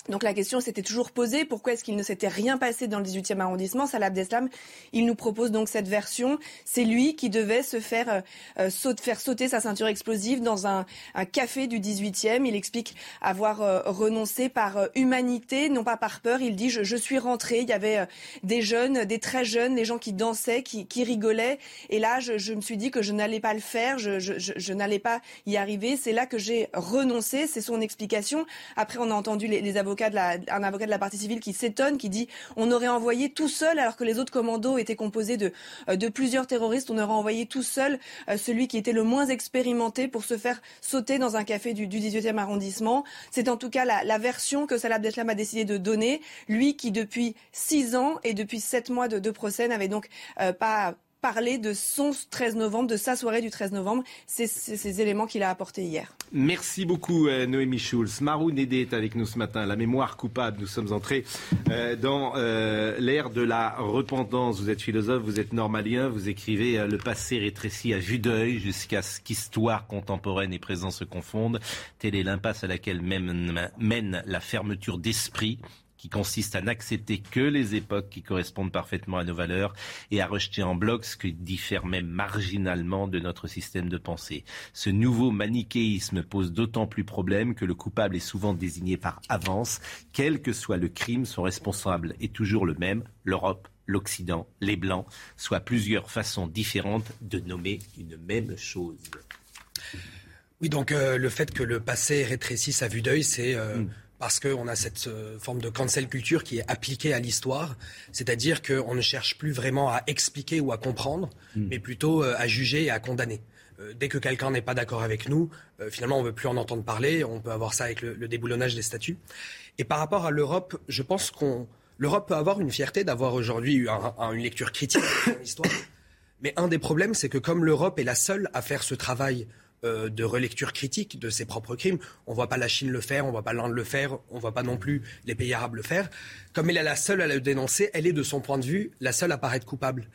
Donc la question s'était toujours posée, pourquoi est-ce qu'il ne s'était rien passé dans le 18e arrondissement? Salah Abdeslam, il nous propose donc cette version. C'est lui qui devait se faire, euh, faire sauter sa ceinture explosive dans un, un, café du 18e. Il explique avoir euh, renoncé par euh, humanité, non pas par peur. Il dit, je, je suis rentré, il y avait euh, des jeunes, des très jeunes, des gens qui dansaient, qui, qui rigolaient. Et là, je, je, me suis dit que je n'allais pas le faire, je, je n'allais pas y arriver. C'est là que j'ai renoncé, c'est son explication. Après, on a entendu les, les avocats un avocat de la partie civile qui s'étonne, qui dit on aurait envoyé tout seul, alors que les autres commandos étaient composés de, euh, plusieurs terroristes, on aurait envoyé tout seul euh, celui qui était le moins expérimenté pour se faire sauter dans un café du, du 18e arrondissement. C'est en tout cas la, version que Salah Abdeslam a décidé de donner, lui qui depuis six ans et depuis sept mois de, de procès n'avait donc euh, pas parler de son 13 novembre, de sa soirée du 13 novembre. C'est ces éléments qu'il a apportés hier. Merci beaucoup euh, Noémie Schulz. Marou Nédé est avec nous ce matin. La mémoire coupable. Nous sommes entrés euh, dans euh, l'ère de la repentance. Vous êtes philosophe, vous êtes normalien, vous écrivez Le passé rétréci à vue d'œil jusqu'à ce qu'histoire contemporaine et présent se confondent. Telle est l'impasse à laquelle mène la fermeture d'esprit qui consiste à n'accepter que les époques qui correspondent parfaitement à nos valeurs et à rejeter en bloc ce qui diffère même marginalement de notre système de pensée. Ce nouveau manichéisme pose d'autant plus problème que le coupable est souvent désigné par avance. Quel que soit le crime, son responsable est toujours le même, l'Europe, l'Occident, les Blancs, soit plusieurs façons différentes de nommer une même chose. Oui, donc euh, le fait que le passé rétrécisse à vue d'œil, c'est euh, mm parce qu'on a cette euh, forme de cancel culture qui est appliquée à l'histoire, c'est-à-dire qu'on ne cherche plus vraiment à expliquer ou à comprendre, hmm. mais plutôt euh, à juger et à condamner. Euh, dès que quelqu'un n'est pas d'accord avec nous, finalement, on ne veut plus en entendre parler. On peut avoir ça avec le, déboulonnage des statuts. Et par rapport à l'Europe, je pense qu'on l'Europe peut avoir une fierté d'avoir aujourd'hui eu une lecture critique de son histoire. [COUGHS] Mais un des problèmes, c'est que comme l'Europe est la seule à faire ce travail euh, de relecture critique de ses propres crimes. On ne voit pas la Chine le faire, on ne voit pas l'Inde le faire, on ne voit pas non plus les pays arabes le faire. Comme elle est la seule à le dénoncer, elle est de son point de vue la seule à paraître coupable.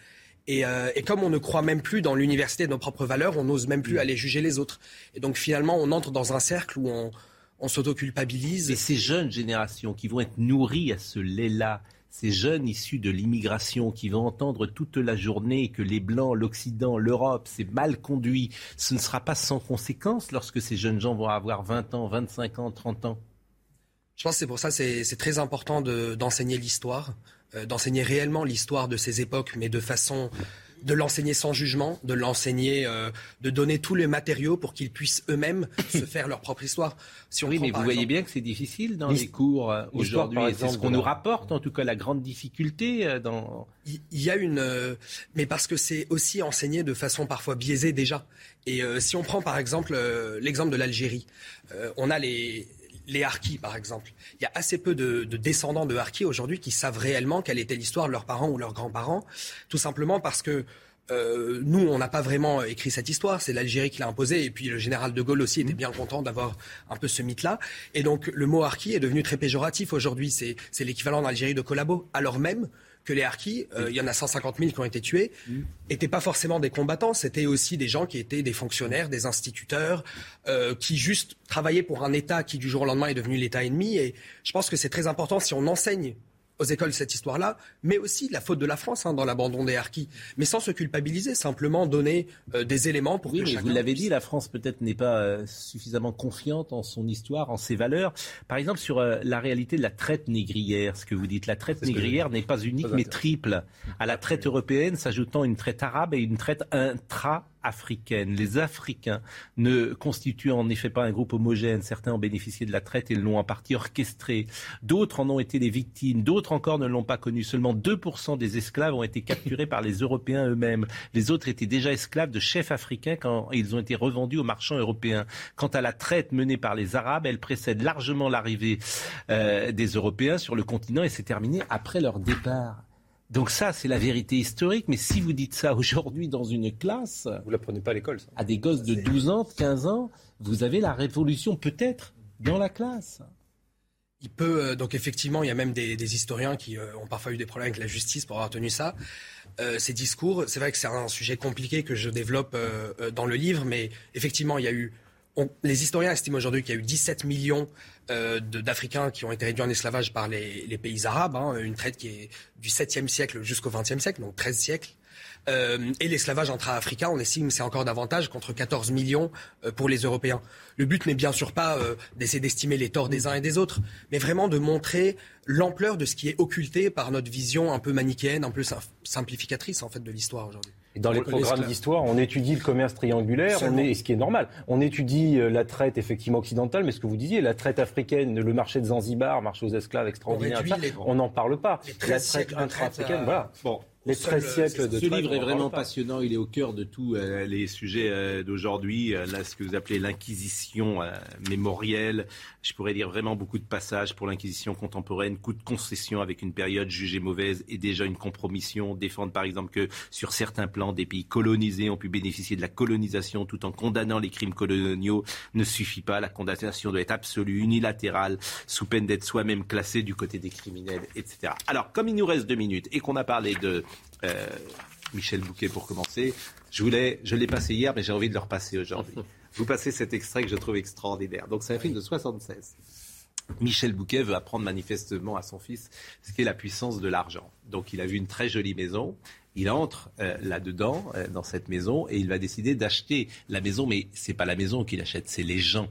Et, euh, comme on ne croit même plus dans l'université de nos propres valeurs, on n'ose même plus mm. aller juger les autres. Et donc finalement, on entre dans un cercle où on, on s'autoculpabilise. Et ces jeunes générations qui vont être nourries à ce lait-là, ces jeunes issus de l'immigration qui vont entendre toute la journée que les Blancs, l'Occident, l'Europe, c'est mal conduit, ce ne sera pas sans conséquence lorsque ces jeunes gens vont avoir 20 ans, 25 ans, 30 ans? Je pense que c'est pour ça que c'est très important d'enseigner l'histoire, euh, d'enseigner réellement l'histoire de ces époques, mais de façon de l'enseigner sans jugement, de l'enseigner, euh, de donner tous les matériaux pour qu'ils puissent eux-mêmes [LAUGHS] se faire leur propre histoire. Si on oui, mais vous voyez bien que c'est difficile dans les cours euh, aujourd'hui. C'est ce qu'on nous rapporte, en tout cas, la grande difficulté euh, dans. Il y a une, mais parce que c'est aussi enseigné de façon parfois biaisée déjà. Et si on prend par exemple l'exemple de l'Algérie, on a les les harkis, par exemple. Il y a assez peu de, descendants de harkis aujourd'hui qui savent réellement quelle était l'histoire de leurs parents ou leurs grands-parents, tout simplement parce que euh, nous, on n'a pas vraiment écrit cette histoire. C'est l'Algérie qui l'a imposée. Et puis le général de Gaulle aussi était bien content d'avoir un peu ce mythe-là. Et donc le mot harki est devenu très péjoratif aujourd'hui. C'est l'équivalent en Algérie de collabo, alors même que les harkis, euh, il y en a 150 000 qui ont été tués, n'étaient pas forcément des combattants, c'était aussi des gens qui étaient des fonctionnaires, des instituteurs, euh, qui juste travaillaient pour un État qui du jour au lendemain est devenu l'État ennemi. Et je pense que c'est très important si on enseigne aux écoles cette histoire-là, mais aussi la faute de la France hein, dans l'abandon des harkis, mais sans se culpabiliser, simplement donner euh, des éléments pour oui, que mais Vous l'avez dit, la France peut-être n'est pas euh, suffisamment confiante en son histoire, en ses valeurs. Par exemple, sur euh, la réalité de la traite négrière, ce que vous dites, la traite négrière n'est pas unique, mais triple. À la traite européenne s'ajoutant une traite arabe et une traite intra africaine. Les Africains ne constituent en effet pas un groupe homogène. Certains ont bénéficié de la traite et l'ont en partie orchestrée. D'autres en ont été les victimes. D'autres encore ne l'ont pas connu. Seulement 2% des esclaves ont été capturés par les Européens eux-mêmes. Les autres étaient déjà esclaves de chefs africains quand ils ont été revendus aux marchands européens. Quant à la traite menée par les Arabes, elle précède largement l'arrivée euh, des Européens sur le continent et s'est terminée après leur départ. Donc ça, c'est la vérité historique. Mais si vous dites ça aujourd'hui dans une classe... Vous l'apprenez pas à l'école, À des gosses de 12 ans, 15 ans, vous avez la révolution peut-être dans la classe. Il peut, euh, donc effectivement, il y a même des, historiens qui euh, ont parfois eu des problèmes avec la justice pour avoir tenu ça. Euh, ces discours, c'est vrai que c'est un sujet compliqué que je développe dans le livre, mais effectivement, il y a eu les historiens estiment aujourd'hui qu'il y a eu 17 millions euh, d'Africains qui ont été réduits en esclavage par les, pays arabes, hein, une traite qui est du 7e siècle jusqu'au 20e siècle, donc 13 siècles. Euh, et l'esclavage intra-africain, on estime c'est encore davantage, contre 14 millions euh, pour les Européens. Le but n'est bien sûr pas d'essayer d'estimer les torts des uns et des autres, mais vraiment de montrer l'ampleur de ce qui est occulté par notre vision un peu manichéenne, un peu simplificatrice en fait de l'histoire aujourd'hui. Et dans les programmes d'histoire, on étudie le commerce triangulaire, on est, ce qui est normal. On étudie euh, la traite effectivement occidentale, mais ce que vous disiez, la traite africaine, le marché de Zanzibar, marché aux esclaves extraordinaire, on n'en parle pas. La traite intra-africaine, voilà. Bon, les 13 siècles de Ce livre est vraiment passionnant. Il est au cœur de tous euh, les sujets euh, d'aujourd'hui. Euh, là, ce que vous appelez l'inquisition mémorielle. Je pourrais dire vraiment beaucoup de passages pour l'inquisition contemporaine. Coup de concession avec une période jugée mauvaise et déjà une compromission. Défendre par exemple que sur certains plans, des pays colonisés ont pu bénéficier de la colonisation tout en condamnant les crimes coloniaux ne suffit pas. La condamnation doit être absolue, unilatérale, sous peine d'être soi-même classé du côté des criminels, etc. Alors, comme il nous reste deux minutes et qu'on a parlé de euh, Michel Bouquet pour commencer. Je voulais, je l'ai passé hier, mais j'ai envie de le repasser aujourd'hui. [LAUGHS] Vous passez cet extrait que je trouve extraordinaire. Donc c'est un film de 76. Michel Bouquet veut apprendre manifestement à son fils ce qu'est la puissance de l'argent. Donc il a vu une très jolie maison il entre euh, là-dedans, euh, dans cette maison, et il va décider d'acheter la maison, mais c'est pas la maison qu'il achète, c'est les gens.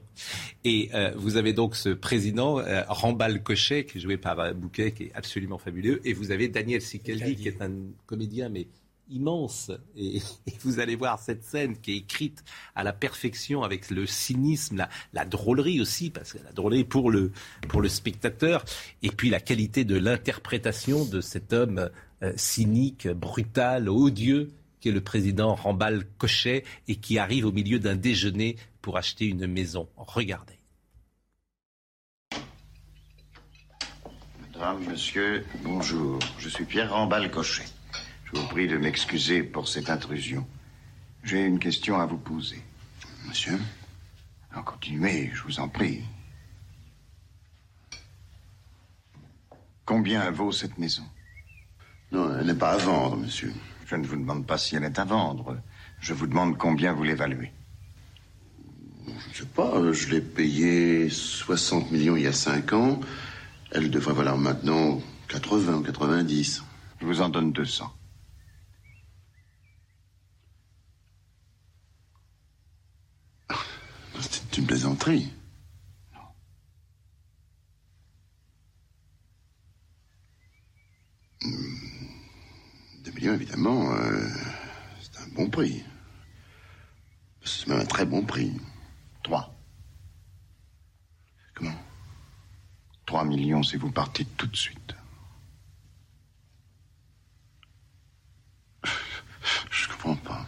Et euh, vous avez donc ce président, Rambal Cochet, qui est joué par Bouquet, qui est absolument fabuleux, et vous avez Daniel Sikeldi, qui est un comédien, mais immense. [LAUGHS] Et, vous allez voir cette scène qui est écrite à la perfection avec le cynisme, la, la drôlerie aussi, parce que la drôlerie pour le, pour le spectateur, et puis la qualité de l'interprétation de cet homme cynique, brutal, odieux qui est le président Rambal Cochet et qui arrive au milieu d'un déjeuner pour acheter une maison. Regardez. Madame, monsieur, bonjour. Je suis Pierre Rambal Cochet. Je vous prie de m'excuser pour cette intrusion. J'ai une question à vous poser. Monsieur Continuez, je vous en prie. Combien vaut cette maison? Non, elle n'est pas à vendre, monsieur. Je ne vous demande pas si elle est à vendre. Je vous demande combien vous l'évaluez. Je ne sais pas, je l'ai payée 60 millions il y a 5 ans. Elle devrait valoir maintenant 80 ou 90. Je vous en donne 200. C'est une plaisanterie. Non. Hmm évidemment, euh, c'est un bon prix. C'est même un très bon prix. Trois. Comment? Trois millions si vous partez tout de suite. [LAUGHS] Je comprends pas.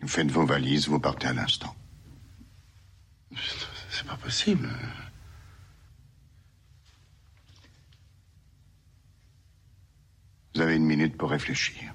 Vous faites vos valises, vous partez à l'instant. C'est pas possible. Vous avez une minute pour réfléchir.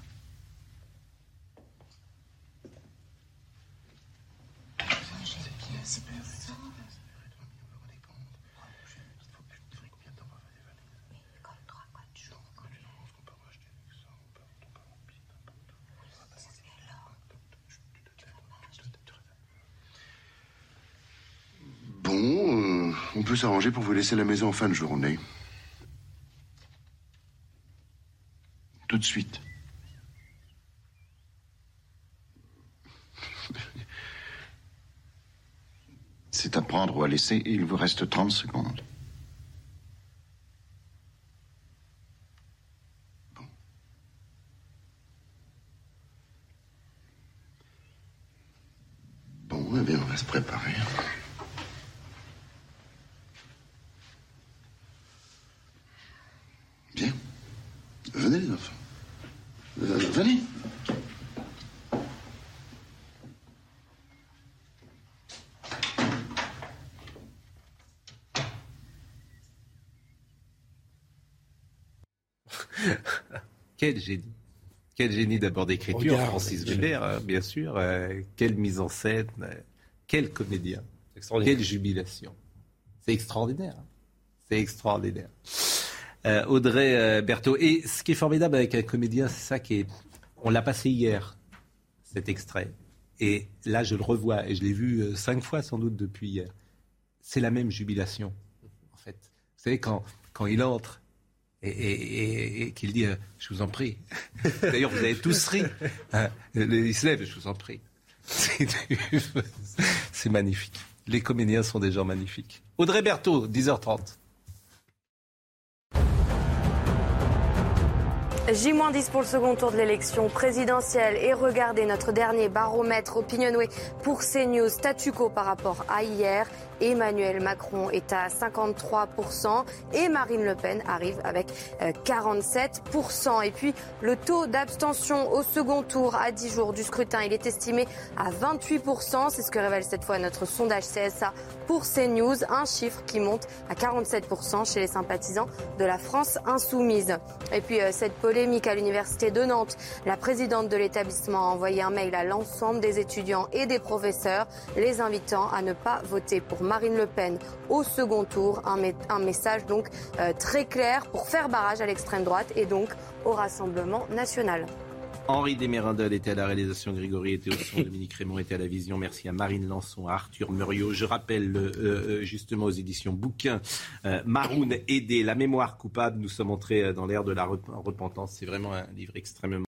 Bon, euh, on peut s'arranger pour vous laisser la maison en fin de journée. Tout de suite. C'est à prendre ou à laisser et il vous reste 30 secondes. Bon. Bon, eh bien, on va se préparer. Bien. Venez, les enfants. Euh, Venez. Quel génie. Quel génie d'abord d'écriture, Francis Weber, hein, bien sûr. Euh, quelle mise en scène, euh, quel comédien, quelle jubilation. C'est extraordinaire. hein. C'est extraordinaire. Euh, Audrey euh, Berthaud. Et ce qui est formidable avec un comédien, c'est ça qui est. On l'a passé hier, cet extrait. Et là, je le revois, et je l'ai vu euh, cinq fois sans doute depuis hier. C'est la même jubilation, en fait. Vous savez, quand, quand il entre et, et- et- et qu'il dit euh, Je vous en prie. [LAUGHS] D'ailleurs, vous avez tous ri. [LAUGHS] Hein, il se lève, je vous en prie. C'est [LAUGHS] c'est magnifique. Les comédiens sont des gens magnifiques. Audrey Berthaud, 10h30. J-10 pour le second tour de l'élection présidentielle et regardez notre dernier baromètre Opinionway pour CNews statu quo par rapport à hier. Emmanuel Macron est à 53% et Marine Le Pen arrive avec euh, 47%. Et puis le taux d'abstention au second tour à 10 jours du scrutin, il est estimé à 28%. C'est ce que révèle cette fois notre sondage CSA pour CNews, un chiffre qui monte à 47% chez les sympathisants de la France insoumise. Et puis euh, cette polémique à l'université de Nantes, la présidente de l'établissement a envoyé un mail à l'ensemble des étudiants et des professeurs, les invitant à ne pas voter pour Marine Le Pen au second tour. Un, message donc euh, très clair pour faire barrage à l'extrême droite et donc au Rassemblement national. Henri Desmérindol était à la réalisation, Grégory était au son, Dominique Raymond était à la vision. Merci à Marine Lançon, à Arthur Muriot. Je rappelle euh, euh, justement aux éditions Bouquin, euh, Maroun aidé, la mémoire coupable. Nous sommes entrés dans l'ère de la rep- repentance. C'est vraiment un livre extrêmement